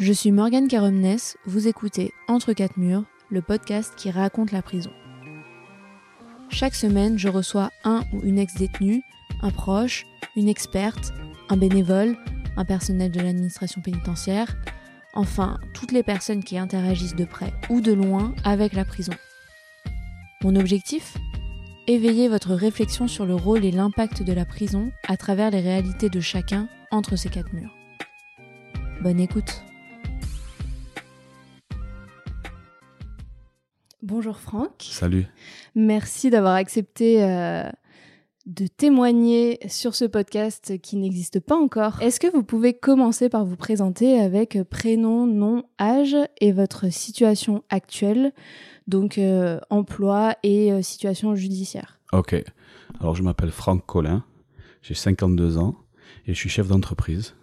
Je suis Morgane Caromnes, vous écoutez Entre quatre murs, le podcast qui raconte la prison. Chaque semaine, je reçois un ou une ex-détenue, un proche, une experte, un bénévole, un personnel de l'administration pénitentiaire, enfin toutes les personnes qui interagissent de près ou de loin avec la prison. Mon objectif? Éveiller votre réflexion sur le rôle et l'impact de la prison à travers les réalités de chacun entre ces quatre murs. Bonne écoute. Bonjour Franck. Salut. Merci d'avoir accepté euh, de témoigner sur ce podcast qui n'existe pas encore. Est-ce que vous pouvez commencer par vous présenter avec prénom, nom, âge et votre situation actuelle, donc euh, emploi et euh, situation judiciaire? Ok. Alors je m'appelle Franck Collin, j'ai 52 ans et je suis chef d'entreprise.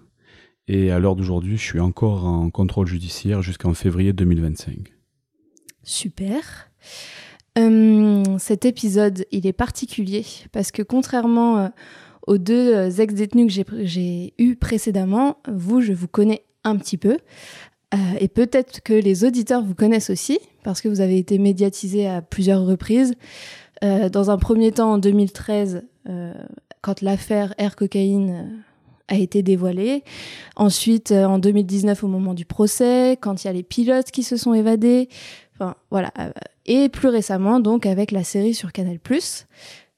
Et à l'heure d'aujourd'hui, je suis encore en contrôle judiciaire jusqu'en février 2025. Super. Euh, cet épisode, il est particulier parce que contrairement euh, aux deux euh, ex-détenus que j'ai eus précédemment, vous, je vous connais un petit peu. et peut-être que les auditeurs vous connaissent aussi parce que vous avez été médiatisé à plusieurs reprises. dans un premier temps, en 2013, quand l'affaire Air Cocaïne a été dévoilée. Ensuite, en 2019, au moment du procès, quand il y a les pilotes qui se sont évadés. Enfin, voilà. Euh, et plus récemment, donc, avec la série sur Canal+.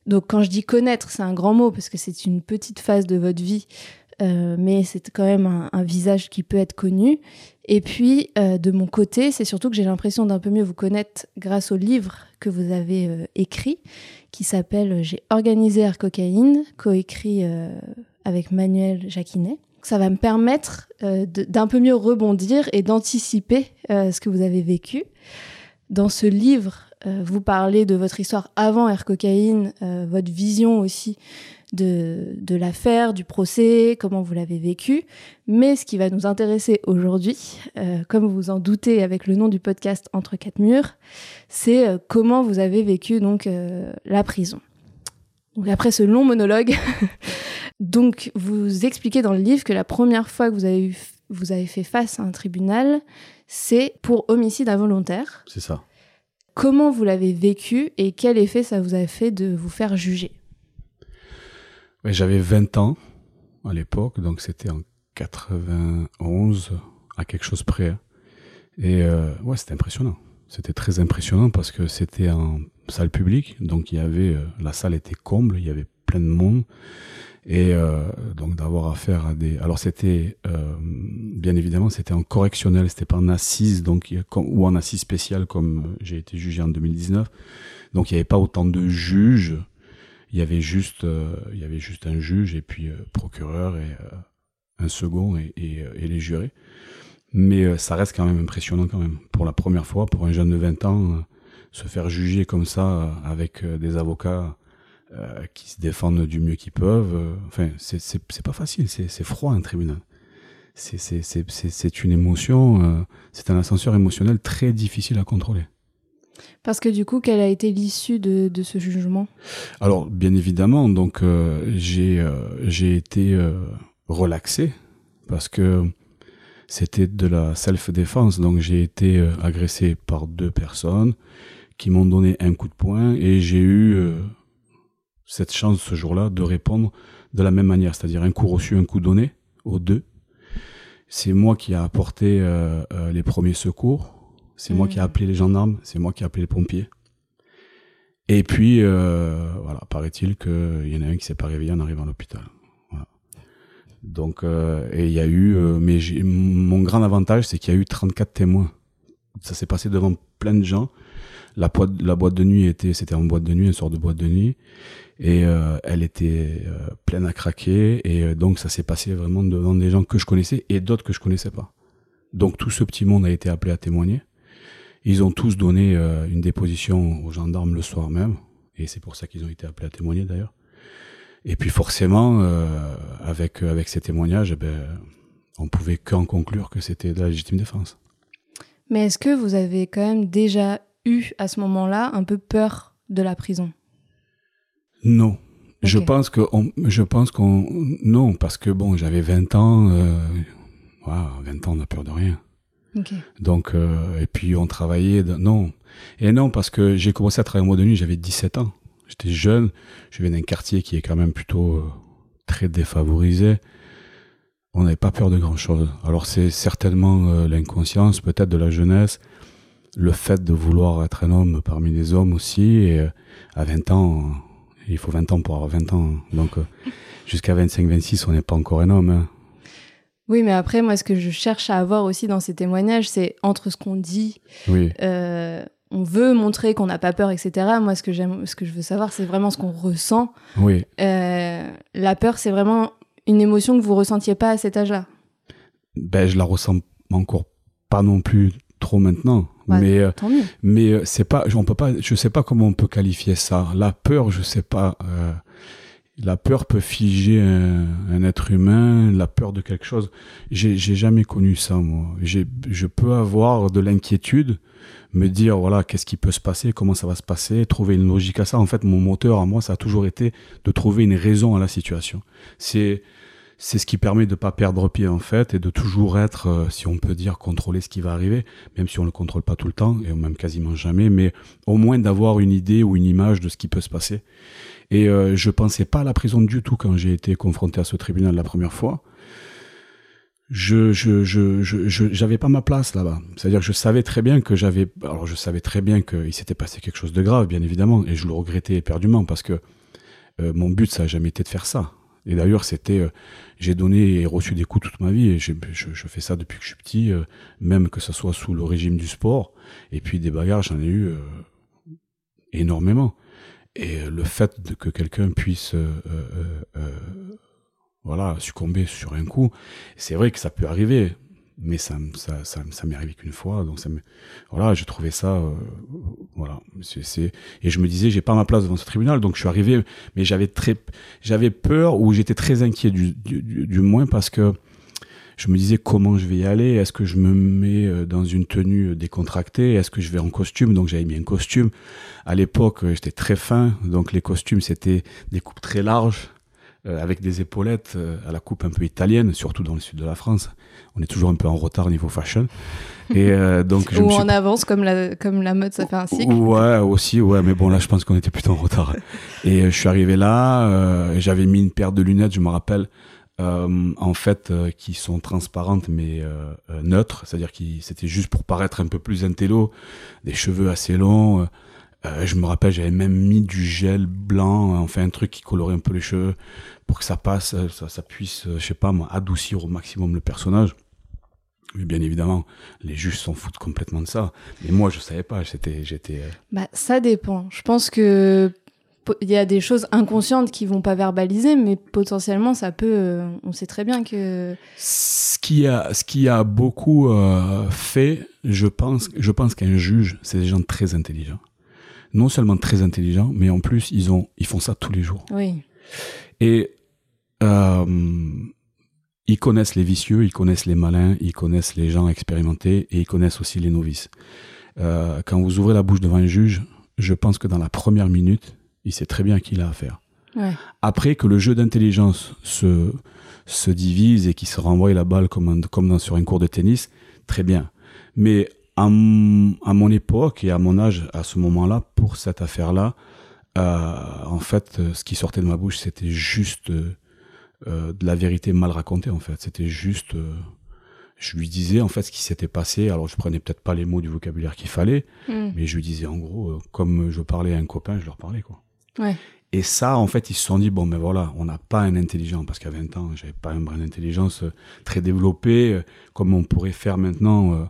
Donc, quand je dis connaître, c'est un grand mot parce que c'est une petite phase de votre vie, euh, mais c'est quand même un, visage qui peut être connu. Et puis, euh, de mon côté, c'est surtout que j'ai l'impression d'un peu mieux vous connaître grâce au livre que vous avez écrit, qui s'appelle J'ai organisé Air Cocaïne, coécrit avec Manuel Jacquinet ça va me permettre euh, d'un peu mieux rebondir et d'anticiper euh, ce que vous avez vécu. Dans ce livre, euh, vous parlez de votre histoire avant Air Cocaïne, votre vision aussi de, l'affaire, du procès, comment vous l'avez vécu. Mais ce qui va nous intéresser aujourd'hui, comme vous vous en doutez avec le nom du podcast Entre quatre murs, c'est comment vous avez vécu donc la prison. Donc après ce long monologue, Donc, vous expliquez dans le livre que la première fois que vous avez, vous avez fait face à un tribunal, c'est pour homicide involontaire. C'est ça. Comment vous l'avez vécu et quel effet ça vous a fait de vous faire juger? J'avais 20 ans à l'époque, donc c'était en 91, à quelque chose près. Et euh, ouais, c'était impressionnant. C'était très impressionnant parce que c'était en salle publique, donc il y avait, euh, la salle était comble, il y avait plein de monde. Et euh, donc d'avoir affaire à des. Alors c'était euh, bien évidemment c'était en correctionnel, c'était pas en assise donc ou en assise spéciale comme j'ai été jugé en 2019. Donc il n'y avait pas autant de juges. Il y avait juste euh, il y avait juste un juge et puis procureur et un second et, les jurés. Mais ça reste quand même impressionnant quand même pour la première fois pour un jeune de 20 ans se faire juger comme ça avec des avocats euh, qui se défendent du mieux qu'ils peuvent. Euh, enfin, c'est pas facile, c'est froid un tribunal. C'est une émotion, euh, c'est un ascenseur émotionnel très difficile à contrôler. Parce que du coup, quelle a été l'issue de, de, ce jugement? Alors, bien évidemment, donc j'ai j'ai été relaxé parce que c'était de la self-défense. Donc, j'ai été agressé par deux personnes qui m'ont donné un coup de poing et j'ai eu cette chance ce jour-là de répondre de la même manière, c'est-à-dire un coup reçu, un coup donné, aux deux. C'est moi qui ai apporté euh, euh, les premiers secours, c'est moi qui ai mmh. appelé les gendarmes, c'est moi qui ai appelé les pompiers. Et puis, euh, voilà, paraît-il qu'il y en a un qui s'est pas réveillé en arrivant à l'hôpital. Donc, et il y a eu, mais mon grand avantage, c'est qu'il y a eu 34 témoins. Ça s'est passé devant plein de gens. La, la boîte de nuit était, c'était en boîte de nuit, un sort de boîte de nuit et euh, elle était euh, pleine à craquer et euh, donc ça s'est passé vraiment devant des gens que je connaissais et d'autres que je connaissais pas. Donc tout ce petit monde a été appelé à témoigner. Ils ont tous donné une déposition aux gendarmes le soir même et c'est pour ça qu'ils ont été appelés à témoigner d'ailleurs. Et puis forcément, avec avec ces témoignages, eh ben, on pouvait qu'en conclure que c'était de la légitime défense. Mais est-ce que vous avez quand même déjà eu à ce moment-là un peu peur de la prison? Non. Je pense que je pense qu'on non parce que bon j'avais 20 ans euh, 20 ans on a peur de rien Donc, et puis on travaillait. Non. Et non, parce que j'ai commencé à travailler en mode de nuit, j'avais 17 ans. J'étais jeune, je venais d'un quartier qui est quand même plutôt très défavorisé. On n'avait pas peur de grand-chose. Alors c'est certainement l'inconscience, peut-être de la jeunesse, le fait de vouloir être un homme parmi les hommes aussi. Et à 20 ans, il faut 20 ans pour avoir 20 ans. Donc, euh, jusqu'à 25-26, on n'est pas encore un homme. Hein. Oui, mais après, moi, ce que je cherche à avoir aussi dans ces témoignages, c'est entre ce qu'on dit, oui. Euh, on veut montrer qu'on n'a pas peur, etc. Moi, ce que j'aime, ce que je veux savoir, c'est vraiment ce qu'on ressent. Oui. Euh, la peur, c'est vraiment une émotion que vous ressentiez pas à cet âge-là? Ben, je la ressens encore pas non plus trop maintenant. Bah, mais euh, mais euh, c'est pas, on peut pas, je sais pas comment on peut qualifier ça. La peur, je sais pas. Euh, la peur peut figer un, être humain, la peur de quelque chose. J'ai jamais connu ça moi. Je peux avoir de l'inquiétude, me dire voilà qu'est-ce qui peut se passer, comment ça va se passer, trouver une logique à ça. En fait, mon moteur à moi, ça a toujours été de trouver une raison à la situation. C'est c'est ce qui permet de pas perdre pied en fait et de toujours être, euh, si on peut dire, contrôler ce qui va arriver, même si on le contrôle pas tout le temps et même quasiment jamais, mais au moins d'avoir une idée ou une image de ce qui peut se passer. Et euh, je pensais pas à la prison du tout quand j'ai été confronté à ce tribunal la première fois. Je je je je j'avais pas ma place là-bas. C'est-à-dire que je savais très bien que j'avais alors je savais très bien qu'il s'était passé quelque chose de grave bien évidemment et je le regrettais éperdument parce que euh, mon but ça a jamais été de faire ça. Et d'ailleurs, c'était, euh, j'ai donné et reçu des coups toute ma vie, et je, fais ça depuis que je suis petit, euh, même que ce soit sous le régime du sport. Et puis des bagarres, j'en ai eu euh, énormément. Et le fait que quelqu'un puisse, voilà, succomber sur un coup, c'est vrai que ça peut arriver mais ça, ça, m'est arrivé qu'une fois, donc voilà, j'ai trouvé ça, euh, voilà, et je me disais, j'ai pas ma place devant ce tribunal, donc je suis arrivé, mais j'avais très, j'avais peur ou j'étais très inquiet du, du, moins parce que je me disais comment je vais y aller, est-ce que je me mets euh, dans une tenue décontractée, est-ce que je vais en costume, donc j'avais mis un costume. À l'époque, j'étais très fin, donc les costumes c'était des coupes très larges, euh, avec des épaulettes à la coupe un peu italienne, surtout dans le sud de la France on est toujours un peu en retard au niveau fashion. Et euh, donc, Ou en avance, comme la, comme la mode, ça fait un cycle. Ouais, aussi, ouais, mais bon, là, je pense qu'on était plutôt en retard. Et euh, je suis arrivé là, euh, j'avais mis une paire de lunettes, je me rappelle, en fait, qui sont transparentes, mais neutres, c'est-à-dire que c'était juste pour paraître un peu plus intello, des cheveux assez longs. Je me rappelle, j'avais même mis du gel blanc, enfin un truc qui colorait un peu les cheveux pour que ça passe, ça, ça puisse, je sais pas moi, adoucir au maximum le personnage. Mais bien évidemment, les juges s'en foutent complètement de ça. Mais moi, je savais pas. J'étais, j'étais. Euh, bah, ça dépend. Je pense que il y a des choses inconscientes qui vont pas verbaliser, mais potentiellement, ça peut. Euh, on sait très bien que. Ce qui a, ce qui a beaucoup euh, fait, je pense, je pense qu'un juge, c'est des gens très intelligents. Non seulement très intelligents, mais en plus, ils ont, ils font ça tous les jours. Oui. Et euh, ils connaissent les vicieux, ils connaissent les malins, ils connaissent les gens expérimentés et ils connaissent aussi les novices. Euh, quand vous ouvrez la bouche devant un juge, je pense que dans la première minute, il sait très bien à qui il a affaire. Après que le jeu d'intelligence se, se divise et qu'il se renvoie la balle comme, comme dans, sur un cours de tennis, très bien. Mais à, mon époque et à mon âge, à ce moment-là, pour cette affaire-là, euh, en fait, ce qui sortait de ma bouche, c'était juste euh, euh, de la vérité mal racontée en fait. C'était juste, euh, je lui disais en fait ce qui s'était passé. Alors je prenais peut-être pas les mots du vocabulaire qu'il fallait, hmm. mais je lui disais en gros, euh, comme je parlais à un copain, je leur parlais quoi. Ouais. Et ça, en fait, ils se sont dit bon, mais ben voilà, on n'a pas un intelligent parce qu'à 20 ans, j'avais pas un brin d'intelligence très développé comme on pourrait faire maintenant.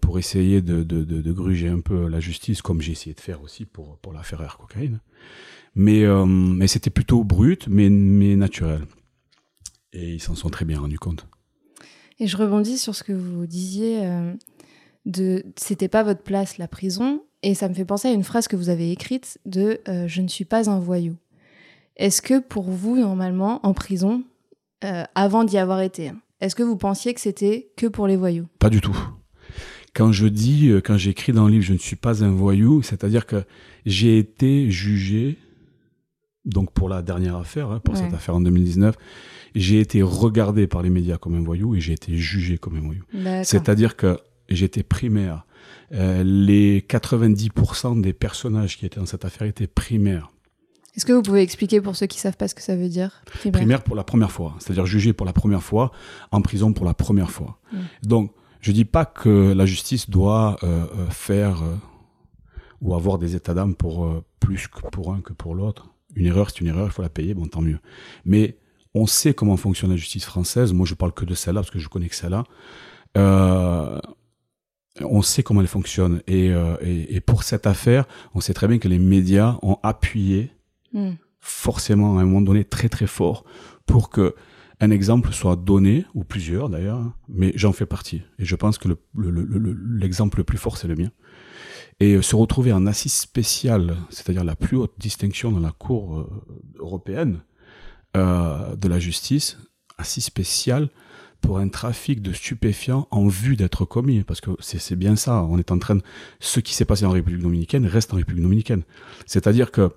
Pour essayer de, de, de, de, gruger un peu la justice, comme j'ai essayé de faire aussi pour, pour l'affaire Air Cocaïne. Mais, mais c'était plutôt brut, mais, mais naturel. Et ils s'en sont très bien rendus compte. Et je rebondis sur ce que vous disiez euh, de c'était pas votre place la prison et ça me fait penser à une phrase que vous avez écrite de euh, je ne suis pas un voyou. Est-ce que pour vous normalement en prison euh, avant d'y avoir été, est-ce que vous pensiez que c'était que pour les voyous? Pas du tout. Quand je dis quand j'écris dans le livre je ne suis pas un voyou, c'est-à-dire que j'ai été jugé donc pour la dernière affaire, hein, pour cette affaire en 2019, j'ai été regardé par les médias comme un voyou et j'ai été jugé comme un voyou. C'est-à-dire que j'étais primaire. Euh, les 90% des personnages qui étaient dans cette affaire étaient primaires. Est-ce que vous pouvez expliquer pour ceux qui savent pas ce que ça veut dire Primaire, pour la première fois, c'est-à-dire jugé pour la première fois, en prison pour la première fois. Mm. Donc, je dis pas que la justice doit euh, euh, faire ou avoir des états d'âme pour plus que pour un que pour l'autre. Une erreur, c'est une erreur, il faut la payer, bon, tant mieux. Mais on sait comment fonctionne la justice française. Moi, je parle que de celle-là parce que je connais que celle-là. Euh, on sait comment elle fonctionne. Euh, et, pour cette affaire, on sait très bien que les médias ont appuyé hmm. forcément à un moment donné très très fort pour que un exemple soit donné, ou plusieurs d'ailleurs, mais j'en fais partie. Et je pense que l'exemple le, plus fort, c'est le mien. Et euh, se retrouver en assise spéciale, c'est-à-dire la plus haute distinction dans la Cour européenne de la justice, assise spéciale, pour un trafic de stupéfiants en vue d'être commis. Parce que c'est bien ça. On est en train de... Ce qui s'est passé en République dominicaine reste en République dominicaine. C'est-à-dire que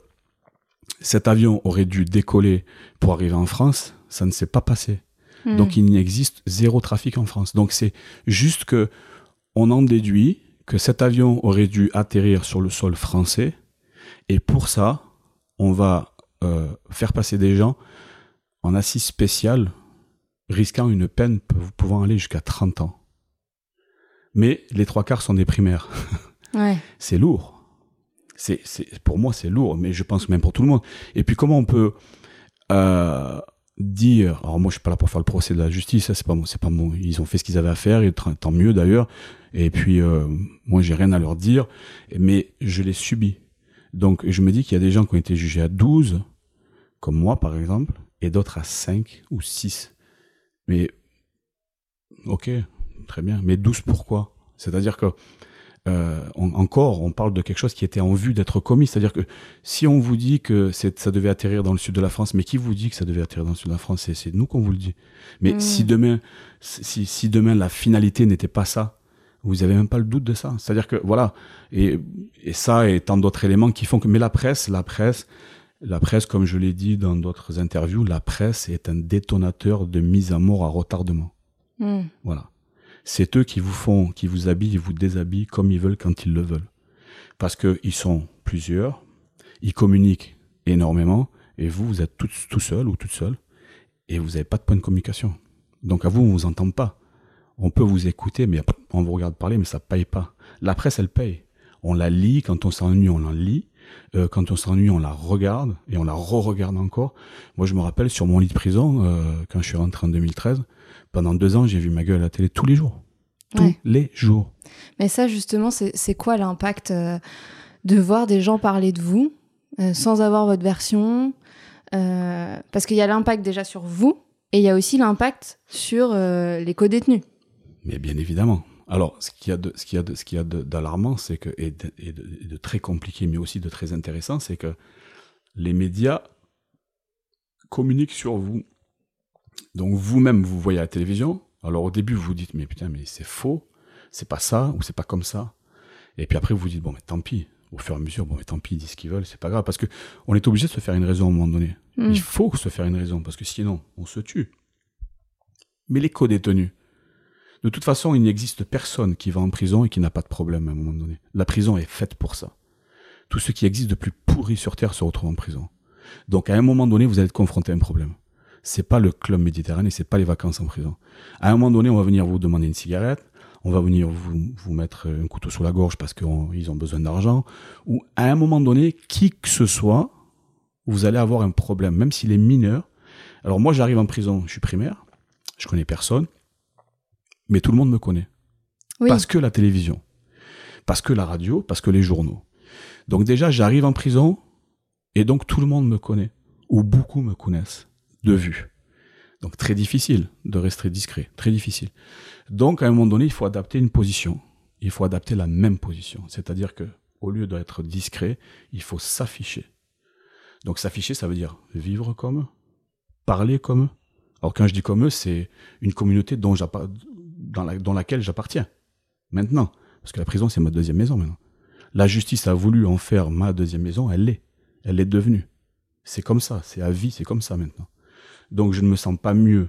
cet avion aurait dû décoller pour arriver en France. Ça ne s'est pas passé. Hmm. Donc il n'existe zéro trafic en France. Donc c'est juste que on en déduit que cet avion aurait dû atterrir sur le sol français. Et pour ça, on va euh, faire passer des gens en assise spéciale risquant une peine pouvant aller jusqu'à 30 ans. Mais les trois quarts sont des primaires. c'est lourd. C'est, pour moi, c'est lourd, mais je pense même pour tout le monde. Et puis, comment on peut euh, dire, alors moi, je suis pas là pour faire le procès de la justice, c'est pas c'est pas bon. Ils ont fait ce qu'ils avaient à faire, tant mieux d'ailleurs. Et puis, euh, moi, j'ai rien à leur dire, mais je l'ai subi. Donc, je me dis qu'il y a des gens qui ont été jugés à 12, comme moi, par exemple, et d'autres à 5 ou 6. Mais, ok, très bien. Mais 12 pourquoi? C'est-à-dire que, euh, encore, on parle de quelque chose qui était en vue d'être commis. C'est-à-dire que si on vous dit que ça devait atterrir dans le sud de la France, mais qui vous dit que ça devait atterrir dans le sud de la France C'est nous qu'on vous le dit. Mais hmm. si demain, si, si demain la finalité n'était pas ça, vous avez même pas le doute de ça. C'est-à-dire que voilà, et, et ça et tant d'autres éléments qui font que, mais la presse, la presse, la presse, comme je l'ai dit dans d'autres interviews, la presse est un détonateur de mise à mort à retardement. Hmm. Voilà. C'est eux qui vous font, qui vous habillent vous déshabillent comme ils veulent quand ils le veulent. Parce qu'ils sont plusieurs, ils communiquent énormément, et vous, vous êtes tout, seul ou toute seule, et vous n'avez pas de point de communication. Donc à vous, on vous entend pas. On peut vous écouter, mais on vous regarde parler, mais ça paye pas. La presse, elle paye. On la lit, quand on s'ennuie, on la lit. Euh, quand on s'ennuie, on la regarde et on la re-regarde encore. Moi, je me rappelle sur mon lit de prison, euh, quand je suis rentré en 2013, pendant deux ans, j'ai vu ma gueule à la télé tous les jours. Tous les jours. Mais ça, justement, c'est quoi l'impact euh, de voir des gens parler de vous sans avoir votre version Parce qu'il y a l'impact déjà sur vous et il y a aussi l'impact sur les co-détenus. Mais bien évidemment. Alors, ce qu'il y a de, ce qu'il y a de, ce qu'il y a d'alarmant, c'est que et de, très compliqué, mais aussi de très intéressant, c'est que les médias communiquent sur vous. Donc vous-même, vous voyez à la télévision. Alors au début, vous vous dites mais putain, mais c'est faux, c'est pas ça ou c'est pas comme ça. Et puis après, vous vous dites bon, mais tant pis. Au fur et à mesure, bon, mais tant pis, ils disent ce qu'ils veulent, c'est pas grave, parce que on est obligé de se faire une raison à un moment donné. Hmm. Il faut se faire une raison, parce que sinon, on se tue. Mais les co-détenus, de toute façon, il n'existe personne qui va en prison et qui n'a pas de problème à un moment donné. La prison est faite pour ça. Tout ce qui existe de plus pourri sur Terre se retrouve en prison. Donc à un moment donné, vous allez être confronté à un problème. C'est pas le club méditerranéen, c'est pas les vacances en prison. À un moment donné, on va venir vous demander une cigarette, on va venir vous, vous mettre un couteau sous la gorge parce qu'ils ont besoin d'argent, ou à un moment donné, qui que ce soit, vous allez avoir un problème, même s'il est mineur. Alors moi, j'arrive en prison, je suis primaire, je connais personne, mais tout le monde me connaît. Parce que la télévision, parce que la radio, parce que les journaux. Donc déjà, j'arrive en prison et donc tout le monde me connaît, ou beaucoup me connaissent, de vue. Donc très difficile de rester discret, très difficile. Donc à un moment donné, il faut adapter une position. Il faut adapter la même position. C'est-à-dire que au lieu d'être discret, il faut s'afficher. Donc s'afficher, ça veut dire vivre comme eux, parler comme eux. Alors quand je dis comme eux, c'est une communauté dont, dans, laquelle j'appartiens. Maintenant. Parce que la prison, c'est ma deuxième maison maintenant. La justice a voulu en faire ma deuxième maison, elle l'est. Elle l'est devenue. C'est comme ça, c'est à vie, c'est comme ça maintenant. Donc je ne me sens pas mieux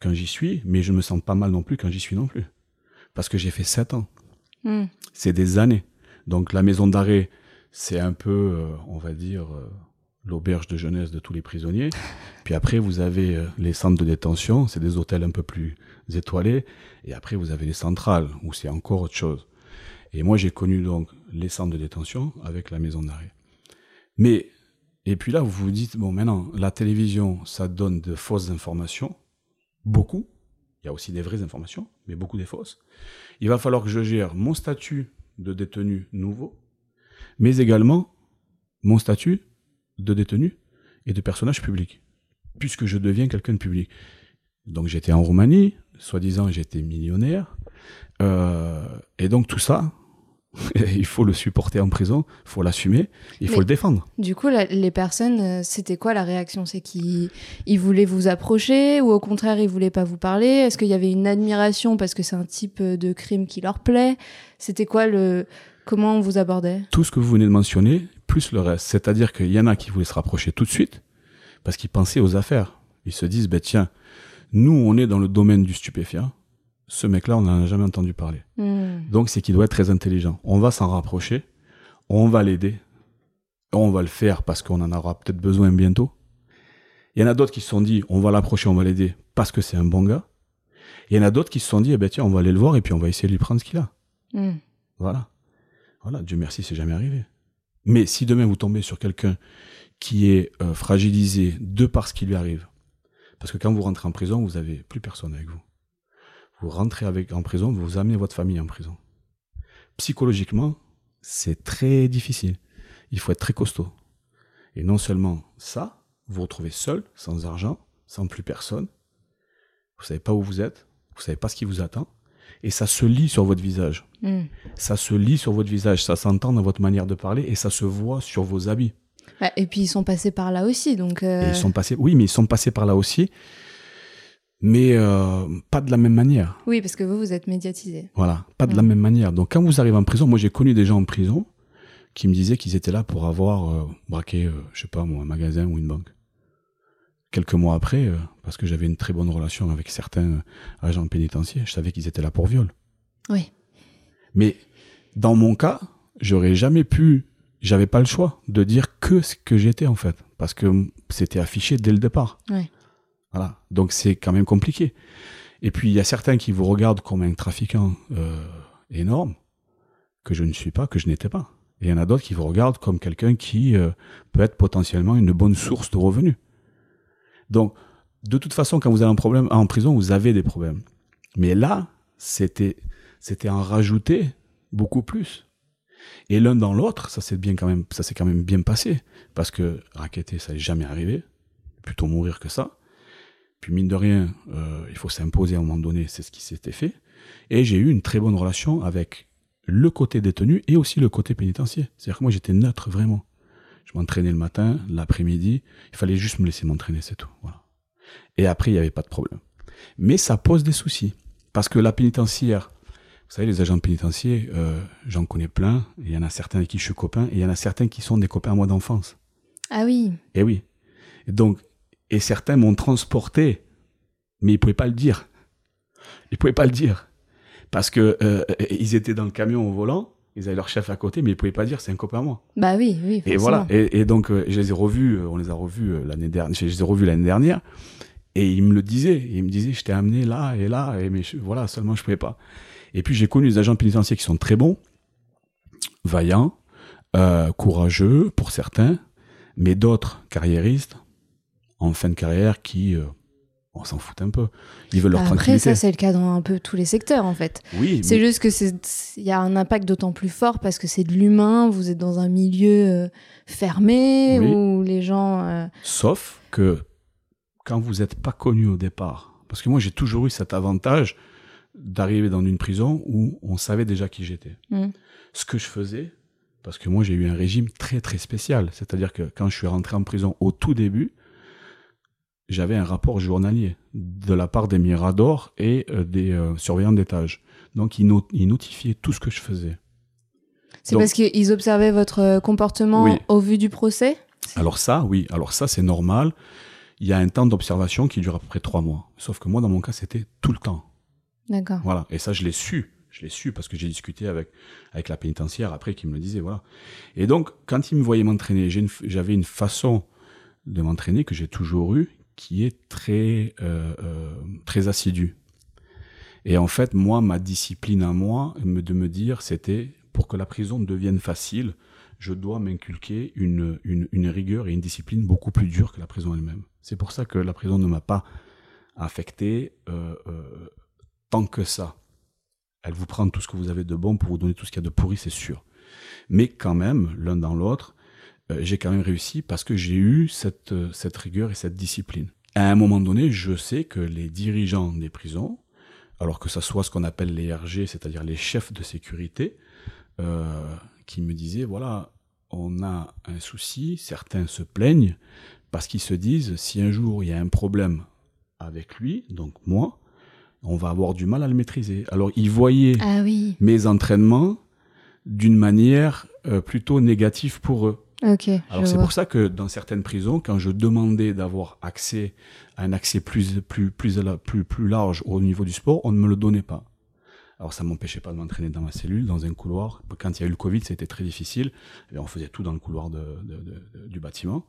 quand j'y suis, mais je ne me sens pas mal non plus quand j'y suis non plus. parce que j'ai fait sept ans. Hmm. C'est des années. Donc la maison d'arrêt, c'est un peu, euh, on va dire, euh, l'auberge de jeunesse de tous les prisonniers. Puis après, vous avez euh, les centres de détention, c'est des hôtels un peu plus étoilés. Et après, vous avez les centrales, où c'est encore autre chose. Et moi, j'ai connu donc les centres de détention avec la maison d'arrêt. Mais, et puis là, vous vous dites, bon, maintenant, la télévision, ça donne de fausses informations. Beaucoup. Il y a aussi des vraies informations, mais beaucoup des fausses. Il va falloir que je gère mon statut de détenu nouveau, mais également mon statut de détenu et de personnage public, puisque je deviens quelqu'un de public. Donc j'étais en Roumanie, soi-disant j'étais millionnaire, euh, et donc tout ça, il faut le supporter en prison, il faut l'assumer, il faut le défendre. Du coup, la- les personnes, euh, c'était quoi la réaction? C'est qu'ils ils voulaient vous approcher ou au contraire, ils voulaient pas vous parler? Est-ce qu'il y avait une admiration parce que c'est un type euh, de crime qui leur plaît? C'était quoi le. Comment on vous abordait? Tout ce que vous venez de mentionner, plus le reste. C'est-à-dire qu'il y en a qui voulaient se rapprocher tout de suite, parce qu'ils pensaient aux affaires. Ils se disent, ben tiens, nous on est dans le domaine du stupéfiant, ce mec-là on n'en a jamais entendu parler. Hmm. Donc c'est qu'il doit être très intelligent. On va s'en rapprocher, on va l'aider, on va le faire parce qu'on en aura peut-être besoin bientôt. Il y en a d'autres qui se sont dit, on va l'approcher, on va l'aider parce que c'est un bon gars. Il y en a d'autres qui se sont dit, eh ben tiens, on va aller le voir et puis on va essayer de lui prendre ce qu'il a. Hmm. Voilà. Voilà, Dieu merci, c'est jamais arrivé. Mais si demain vous tombez sur quelqu'un qui est euh, fragilisé de par ce qui lui arrive, parce que quand vous rentrez en prison, vous avez plus personne avec vous. Vous rentrez avec, en prison, vous amenez votre famille en prison. Psychologiquement, c'est très difficile. Il faut être très costaud. Et non seulement ça, vous vous retrouvez seul, sans argent, sans plus personne. Vous savez pas où vous êtes, vous savez pas ce qui vous attend, et ça se lit sur votre visage Hmm. ça se lit sur votre visage, ça s'entend dans votre manière de parler et ça se voit sur vos habits. Bah, et puis ils sont passés par là aussi, donc. euh, Et ils sont passés, oui, mais ils sont passés par là aussi, mais euh, pas de la même manière. Oui, parce que vous, vous êtes médiatisé. Voilà, pas de la Mm. même manière. Donc quand vous arrivez en prison, moi j'ai connu des gens en prison qui me disaient qu'ils étaient là pour avoir euh, braqué, euh, je sais pas moi, un magasin ou une banque. Quelques mois après, euh, parce que j'avais une très bonne relation avec certains agents pénitentiaires, je savais qu'ils étaient là pour viol. Oui. Mais dans mon cas, j'aurais jamais pu, j'avais pas le choix de dire que ce que j'étais en fait, parce que c'était affiché dès le départ. Ouais. Donc c'est quand même compliqué. Et puis il y a certains qui vous regardent comme un trafiquant euh, énorme, que je ne suis pas, que je n'étais pas. Et il y en a d'autres qui vous regardent comme quelqu'un qui euh, peut être potentiellement une bonne source de revenus. Donc, de toute façon, quand vous avez un problème en prison, vous avez des problèmes. Mais là, c'était c'était en rajouter beaucoup plus. Et l'un dans l'autre, ça bien quand même, ça s'est quand même bien passé parce que raqueter, ça n'est jamais arrivé, plutôt mourir que ça. Puis mine de rien, euh, il faut s'imposer à un moment donné, c'est ce qui s'était fait. Et j'ai eu une très bonne relation avec le côté détenu et aussi le côté pénitencier. C'est-à-dire que moi j'étais neutre vraiment. Je m'entraînais le matin, l'après-midi, il fallait juste me laisser m'entraîner, c'est tout. Voilà. Et après, il n'y avait pas de problème. Mais ça pose des soucis. Parce que la pénitentiaire, vous savez, les agents pénitentiaires, euh, j'en connais plein. Il y en a certains avec qui je suis copain, et il y en a certains qui sont des copains à moi d'enfance. Ah oui. Et oui. Et donc, et certains m'ont transporté, mais ils pouvaient pas le dire. Ils pouvaient pas le dire. Parce que euh, ils étaient dans le camion au volant, ils avaient leur chef à côté, mais ils pouvaient pas dire c'est un copain à moi. Bah oui, oui. Et forcément. voilà. Et, et donc, euh, je les ai revus, euh, on les a revus euh, l'année dernière, je les ai revus l'année dernière, et ils me le disaient. Ils me disaient, je t'ai amené là et là, et mais je- voilà, seulement je pouvais pas. Et puis, j'ai connu des agents pénitentiaires qui sont très bons, vaillants, euh, courageux pour certains, mais d'autres carriéristes, en fin de carrière, qui, euh, on s'en fout un peu. Ils veulent leur Après, tranquillité. ça, c'est le cas dans un peu tous les secteurs, en fait. oui, C'est mais- juste que c'est il y a un impact d'autant plus fort parce que c'est de l'humain, vous êtes dans un milieu euh, fermé Oui. où les gens euh, Sauf que quand vous n'êtes pas connu au départ, parce que moi j'ai toujours eu cet avantage d'arriver dans une prison où on savait déjà qui j'étais. Mm. Ce que je faisais, parce que moi j'ai eu un régime très très spécial, c'est-à-dire que quand je suis rentré en prison au tout début, j'avais un rapport journalier de la part des miradors et euh, des euh, surveillants d'étage. Donc ils, not- ils notifiaient tout ce que je faisais. c'est parce qu'ils observaient votre euh, comportement Oui. au vu du procès? Alors ça, oui, alors ça c'est normal. Il y a un temps d'observation qui dure à peu près trois mois. Sauf que moi, dans mon cas, c'était tout le temps. D'accord. Voilà. Et ça, je l'ai su. Je l'ai su parce que j'ai discuté avec, avec la pénitentiaire après qui me le disait, voilà. Et donc, quand ils me voyaient m'entraîner, j'avais une, façon de m'entraîner que j'ai toujours eu qui est très, euh, euh, très assidue. Et en fait, moi, ma discipline à moi, de me dire, c'était pour que la prison devienne facile, je dois m'inculquer une, une, rigueur et une discipline beaucoup plus dure que la prison elle-même. C'est pour ça que la prison ne m'a pas affecté euh, tant que ça. Elle vous prend tout ce que vous avez de bon pour vous donner tout ce qu'il y a de pourri, c'est sûr. Mais quand même, l'un dans l'autre, j'ai quand même réussi parce que j'ai eu cette, euh, cette rigueur et cette discipline. À un moment donné, je sais que les dirigeants des prisons, alors que ça soit ce qu'on appelle les RG, c'est-à-dire les chefs de sécurité, euh, qui me disaient, voilà, on a un souci, certains se plaignent, parce qu'ils se disent, si un jour il y a un problème avec lui, donc moi, on va avoir du mal à le maîtriser. Alors ils voyaient ah oui. mes entraînements d'une manière euh, plutôt négative pour eux. Okay, Alors c'est pour ça que dans certaines prisons, quand je demandais d'avoir accès à un accès plus, plus, plus, plus, plus large au niveau du sport, on ne me le donnait pas. Alors ça m'empêchait pas de m'entraîner dans ma cellule, dans un couloir. Quand il y a eu le Covid, c'était très difficile. Et on faisait tout dans le couloir de, de, de, du bâtiment.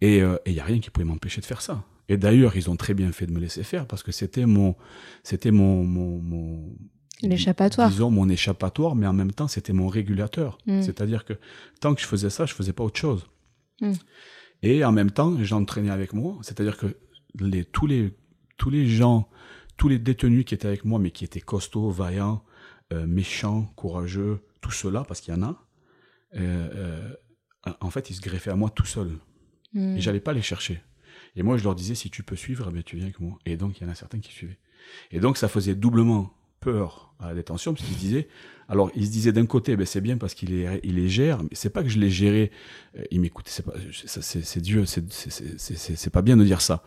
Et il euh, n'y a rien qui pouvait m'empêcher de faire ça. Et d'ailleurs, ils ont très bien fait de me laisser faire parce que c'était mon, c'était mon, mon, mon l'échappatoire. Disons mon échappatoire, mais en même temps, c'était mon régulateur. Mm. C'est-à-dire que tant que je faisais ça, je faisais pas autre chose. Mm. Et en même temps, j'entraînais avec moi. C'est-à-dire que les, tous les, tous les gens tous les détenus qui étaient avec moi, mais qui étaient costauds, vaillants, euh, méchants, courageux, tout cela, parce qu'il y en a, euh, euh, en fait, ils se greffaient à moi tout seuls. Hmm. Et j'allais pas les chercher. Et moi, je leur disais, si tu peux suivre, eh tu viens avec moi. Et donc, il y en a certains qui suivaient. Et donc, ça faisait doublement à la détention, parce qu'ils disaient, alors, ils se disaient d'un côté, ben, c'est bien parce qu'il les, il gère, mais c'est pas que je les gérais, ils m'écoutaient, c'est pas, c'est Dieu, c'est pas bien de dire ça.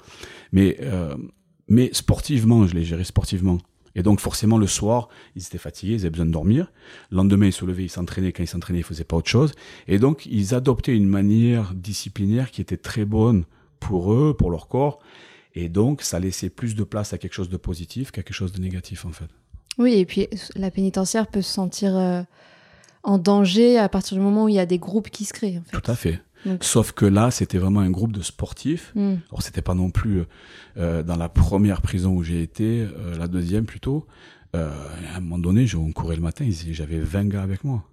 Mais, mais sportivement, je les gérais sportivement. Et donc forcément le soir, ils étaient fatigués, ils avaient besoin de dormir. Le lendemain, ils se levaient, ils s'entraînaient. Quand ils s'entraînaient, ils faisaient pas autre chose. Et donc ils adoptaient une manière disciplinaire qui était très bonne pour eux, pour leur corps. Et donc ça laissait plus de place à quelque chose de positif qu'à quelque chose de négatif en fait. Oui, et puis la pénitentiaire peut se sentir euh, en danger à partir du moment où il y a des groupes qui se créent. En fait. Tout à fait. Sauf que là, c'était vraiment un groupe de sportifs. Mm. Alors, c'était pas non plus euh, dans la première prison où j'ai été, euh, la deuxième plutôt. Euh, à un moment donné, on courait le matin, j'avais 20 gars avec moi.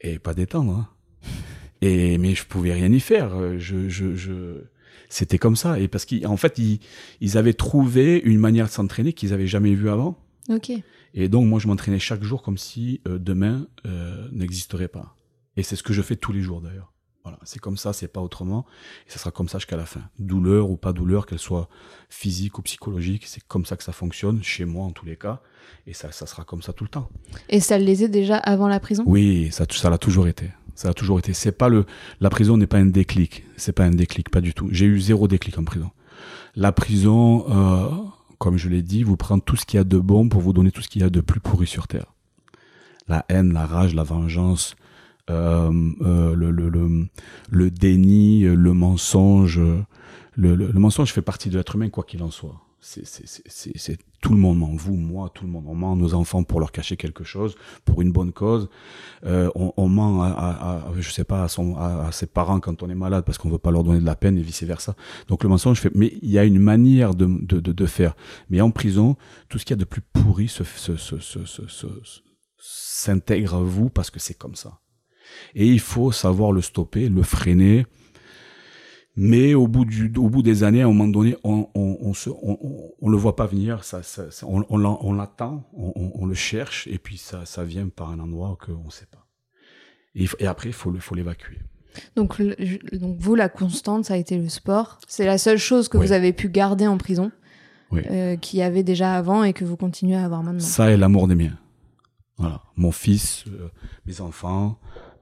Et pas détendre. Hein. Et, mais je pouvais rien y faire. Je, je, je... C'était comme ça. Et parce qu'en fait, ils, ils avaient trouvé une manière de s'entraîner qu'ils avaient jamais vue avant. Ok. Et donc, moi, je m'entraînais chaque jour comme si demain n'existerait pas. Et c'est ce que je fais tous les jours d'ailleurs. Voilà, c'est comme ça, c'est pas autrement, et ça sera comme ça jusqu'à la fin. Douleur ou pas douleur, qu'elle soit physique ou psychologique, c'est comme ça que ça fonctionne, chez moi en tous les cas, et ça, ça sera comme ça tout le temps. Et ça est déjà avant la prison? Oui, ça, ça l'a toujours été. Ça a toujours été. C'est pas le, la prison n'est pas un déclic. C'est pas un déclic, pas du tout. J'ai eu zéro déclic en prison. La prison, euh, comme je l'ai dit, vous prend tout ce qu'il y a de bon pour vous donner tout ce qu'il y a de plus pourri sur terre. La haine, la rage, la vengeance, euh, euh, le, déni, le mensonge. Le, mensonge fait partie de l'être humain, quoi qu'il en soit. C'est tout le monde ment, vous, moi, tout le monde. On ment nos enfants pour leur cacher quelque chose, pour une bonne cause. Euh, on, on, ment, à, à, à, je sais pas, à, son, à, ses parents quand on est malade parce qu'on veut pas leur donner de la peine et vice versa. Donc le mensonge fait. Mais il y a une manière de, de, de, de faire. Mais en prison, tout ce qu'il y a de plus pourri se, se, se, se s'intègre à vous parce que c'est comme ça. Et il faut savoir le stopper, le freiner. Mais au bout, du, au bout des années, à un moment donné, on on, on, se, on, on le voit pas venir, ça, ça, on, on l'attend, on, le cherche, et puis ça, ça vient par un endroit qu'on ne sait pas. Et, et, après, il faut, faut l'évacuer. Donc, donc vous, la constante, ça a été le sport. C'est la seule chose que vous avez pu garder en prison, oui. euh, qu'il y avait déjà avant et que vous continuez à avoir maintenant. Ça et l'amour des miens. Voilà, mon fils, euh, mes enfants,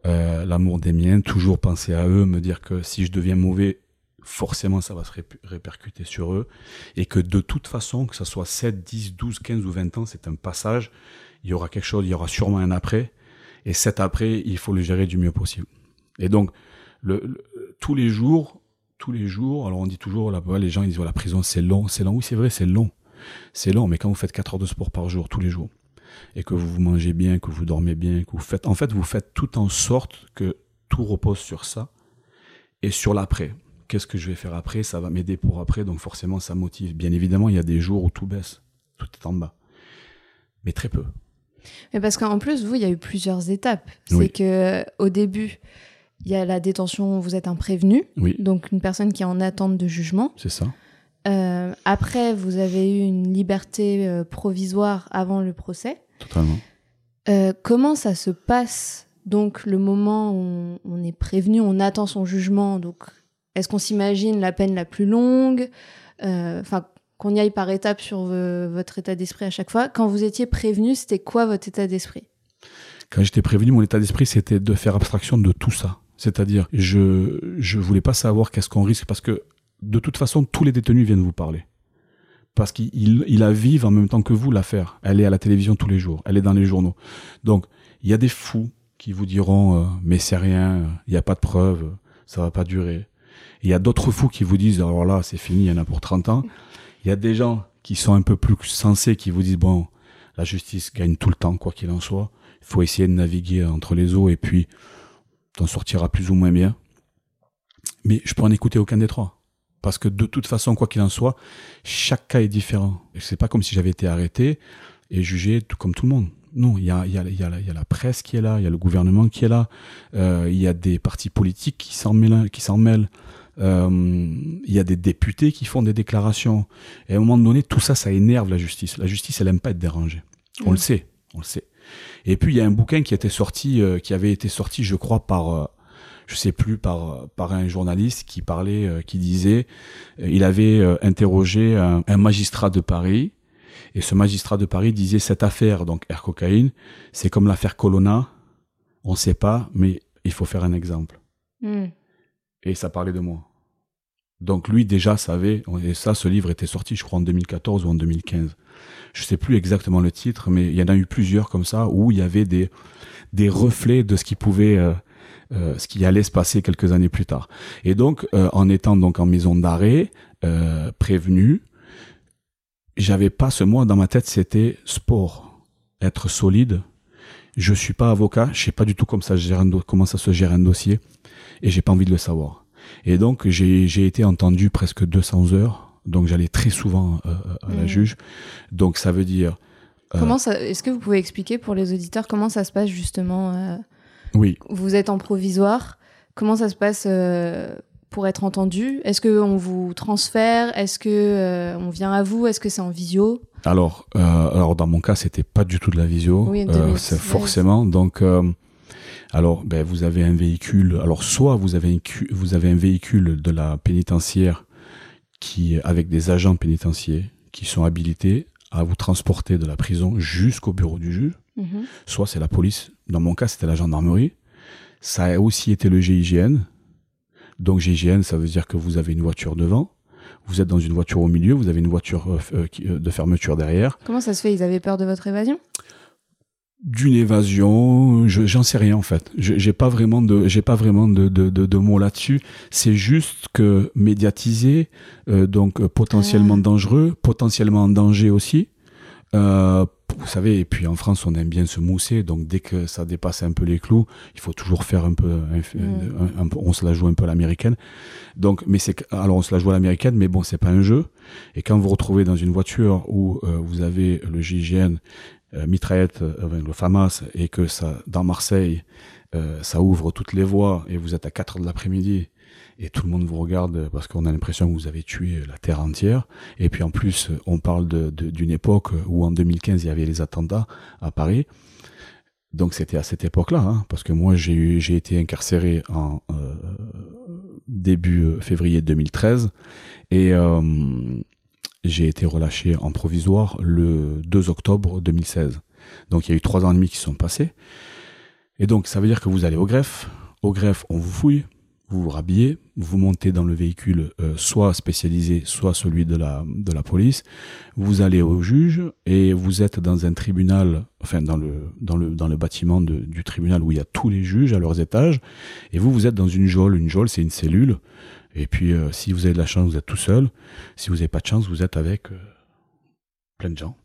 euh, l'amour des miens, toujours penser à eux, me dire que si je deviens mauvais, forcément ça va se répercuter sur eux, et que de toute façon, que ça soit 7, 10, 12, 15 ou 20 ans, c'est un passage, il y aura quelque chose, il y aura sûrement un après, et cet après, il faut le gérer du mieux possible. Et donc, le, tous les jours, tous les jours, alors on dit toujours, là, les gens ils disent, la prison c'est long, c'est long, oui c'est vrai, c'est long, c'est long, mais quand vous faites 4 heures de sport par jour, tous les jours, et que vous vous mangez bien, que vous dormez bien, que vous faites. En fait, vous faites tout en sorte que tout repose sur ça et sur l'après. Qu'est-ce que je vais faire après Ça va m'aider pour après, donc forcément ça motive. Bien évidemment, il y a des jours où tout baisse, tout est en bas, mais très peu. Mais parce qu'en plus, vous, il y a eu plusieurs étapes. C'est que au début, il y a la détention, vous êtes un prévenu, oui. donc une personne qui est en attente de jugement. C'est ça. Euh, après, vous avez eu une liberté euh, provisoire avant le procès. Totalement. Euh, comment ça se passe donc le moment où on, est prévenu, on attend son jugement. Donc, est-ce qu'on s'imagine la peine la plus longue Enfin, qu'on y aille par étapes sur votre état d'esprit à chaque fois? Quand vous étiez prévenu, c'était quoi votre état d'esprit? Quand j'étais prévenu, mon état d'esprit, c'était de faire abstraction de tout ça. C'est-à-dire, je je voulais pas savoir qu'est-ce qu'on risque parce que de toute façon, tous les détenus viennent vous parler. Parce qu'il il, a vivre en même temps que vous l'affaire. Elle est à la télévision tous les jours, elle est dans les journaux. Donc, il y a des fous qui vous diront euh, mais c'est rien, il n'y a pas de preuves, ça va pas durer. Il y a d'autres fous qui vous disent alors là, c'est fini, il y en a pour 30 ans. Il y a des gens qui sont un peu plus sensés qui vous disent bon, la justice gagne tout le temps quoi qu'il en soit. Il faut essayer de naviguer entre les eaux et puis t'en sortira plus ou moins bien. Mais je pourrais en écouter aucun des trois. Parce que de toute façon, quoi qu'il en soit, chaque cas est différent. C'est pas comme si j'avais été arrêté et jugé tout comme tout le monde. Non, il y a, y, a, y, a, y a, la presse qui est là, il y a le gouvernement qui est là, euh, il y a des partis politiques qui s'en mêlent. Qui s'en mêlent. Euh, il y a des députés qui font des déclarations. Et à un moment donné, tout ça, ça énerve la justice. La justice, elle aime pas être dérangée. On le sait, on le sait. Et puis il y a un bouquin qui était sorti, euh, qui avait été sorti, je crois, par euh, je sais plus par par un journaliste qui parlait, euh, qui disait, il avait interrogé un, magistrat de Paris et ce magistrat de Paris disait cette affaire donc air cocaïne, c'est comme l'affaire Colonna, on sait pas, mais il faut faire un exemple. Hmm. Et ça parlait de moi. Donc lui déjà savait, et ça, ce livre était sorti, je crois, en 2014 ou en 2015. Je sais plus exactement le titre, mais il y en a eu plusieurs comme ça où il y avait des des reflets de ce qui pouvait euh, ce qui allait se passer quelques années plus tard. Et donc, euh, en étant donc en maison d'arrêt, euh, prévenu, j'avais pas ce mot dans ma tête, c'était sport, être solide. Je suis pas avocat, je sais pas du tout comment ça, comment ça se gère un dossier, et j'ai pas envie de le savoir. Et donc, j'ai été entendu presque 200 heures, donc j'allais très souvent à la mmh. juge. Donc, ça veut dire... Comment ça Est-ce que vous pouvez expliquer pour les auditeurs comment ça se passe justement oui. Vous êtes en provisoire. Comment ça se passe euh, pour être entendu? Est-ce qu'on vous transfère? Est-ce que euh, on vient à vous? Est-ce que c'est en visio? Alors, euh, alors dans mon cas, c'était pas du tout de la visio. Oui, c'est forcément. Donc, alors, ben, vous avez un véhicule. Alors, soit vous avez un, vous avez un véhicule de la pénitentiaire qui, avec des agents pénitentiaires qui sont habilités à vous transporter de la prison jusqu'au bureau du juge. Mhm. Soit c'est la police. Dans mon cas, c'était la gendarmerie. Ça a aussi été le GIGN. Donc GIGN, ça veut dire que vous avez une voiture devant. Vous êtes dans une voiture au milieu, vous avez une voiture euh, euh, euh, de fermeture derrière. Comment ça se fait? Ils avaient peur de votre évasion? D'une évasion, j'en sais rien en fait. J'ai pas vraiment de, j'ai pas vraiment de, de, de, mots là-dessus. C'est juste que médiatisé, donc potentiellement ah. dangereux, potentiellement en danger aussi. Euh, vous savez, et puis en France, on aime bien se mousser, donc dès que ça dépasse un peu les clous, il faut toujours faire un peu, mm. on se la joue un peu à l'américaine. Donc, mais c'est, alors on se la joue à l'américaine, mais bon, c'est pas un jeu. Et quand vous vous retrouvez dans une voiture où euh, vous avez le GIGN, euh, mitraillette, euh, le FAMAS, et que ça, dans Marseille, ça ouvre toutes les voies, et vous êtes à 4 heures de l'après-midi, et tout le monde vous regarde parce qu'on a l'impression que vous avez tué la terre entière. Et puis en plus, on parle d'une époque où en 2015 il y avait les attentats à Paris. Donc c'était à cette époque-là, hein, parce que moi j'ai été incarcéré en euh, début euh, février 2013 et euh, j'ai été relâché en provisoire le 2 octobre 2016. Donc il y a eu trois ans et demi qui sont passés. Et donc ça veut dire que vous allez au greffe. Au greffe, on vous fouille, vous vous rhabillez, vous montez dans le véhicule euh, soit spécialisé, soit celui de la, de la police, vous allez au juge et vous êtes dans un tribunal, enfin dans le, dans le, dans le bâtiment de, du tribunal où il y a tous les juges à leurs étages, et vous, vous êtes dans une geôle. Une geôle, c'est une cellule, et puis euh, si vous avez de la chance, vous êtes tout seul, si vous n'avez pas de chance, vous êtes avec euh, plein de gens.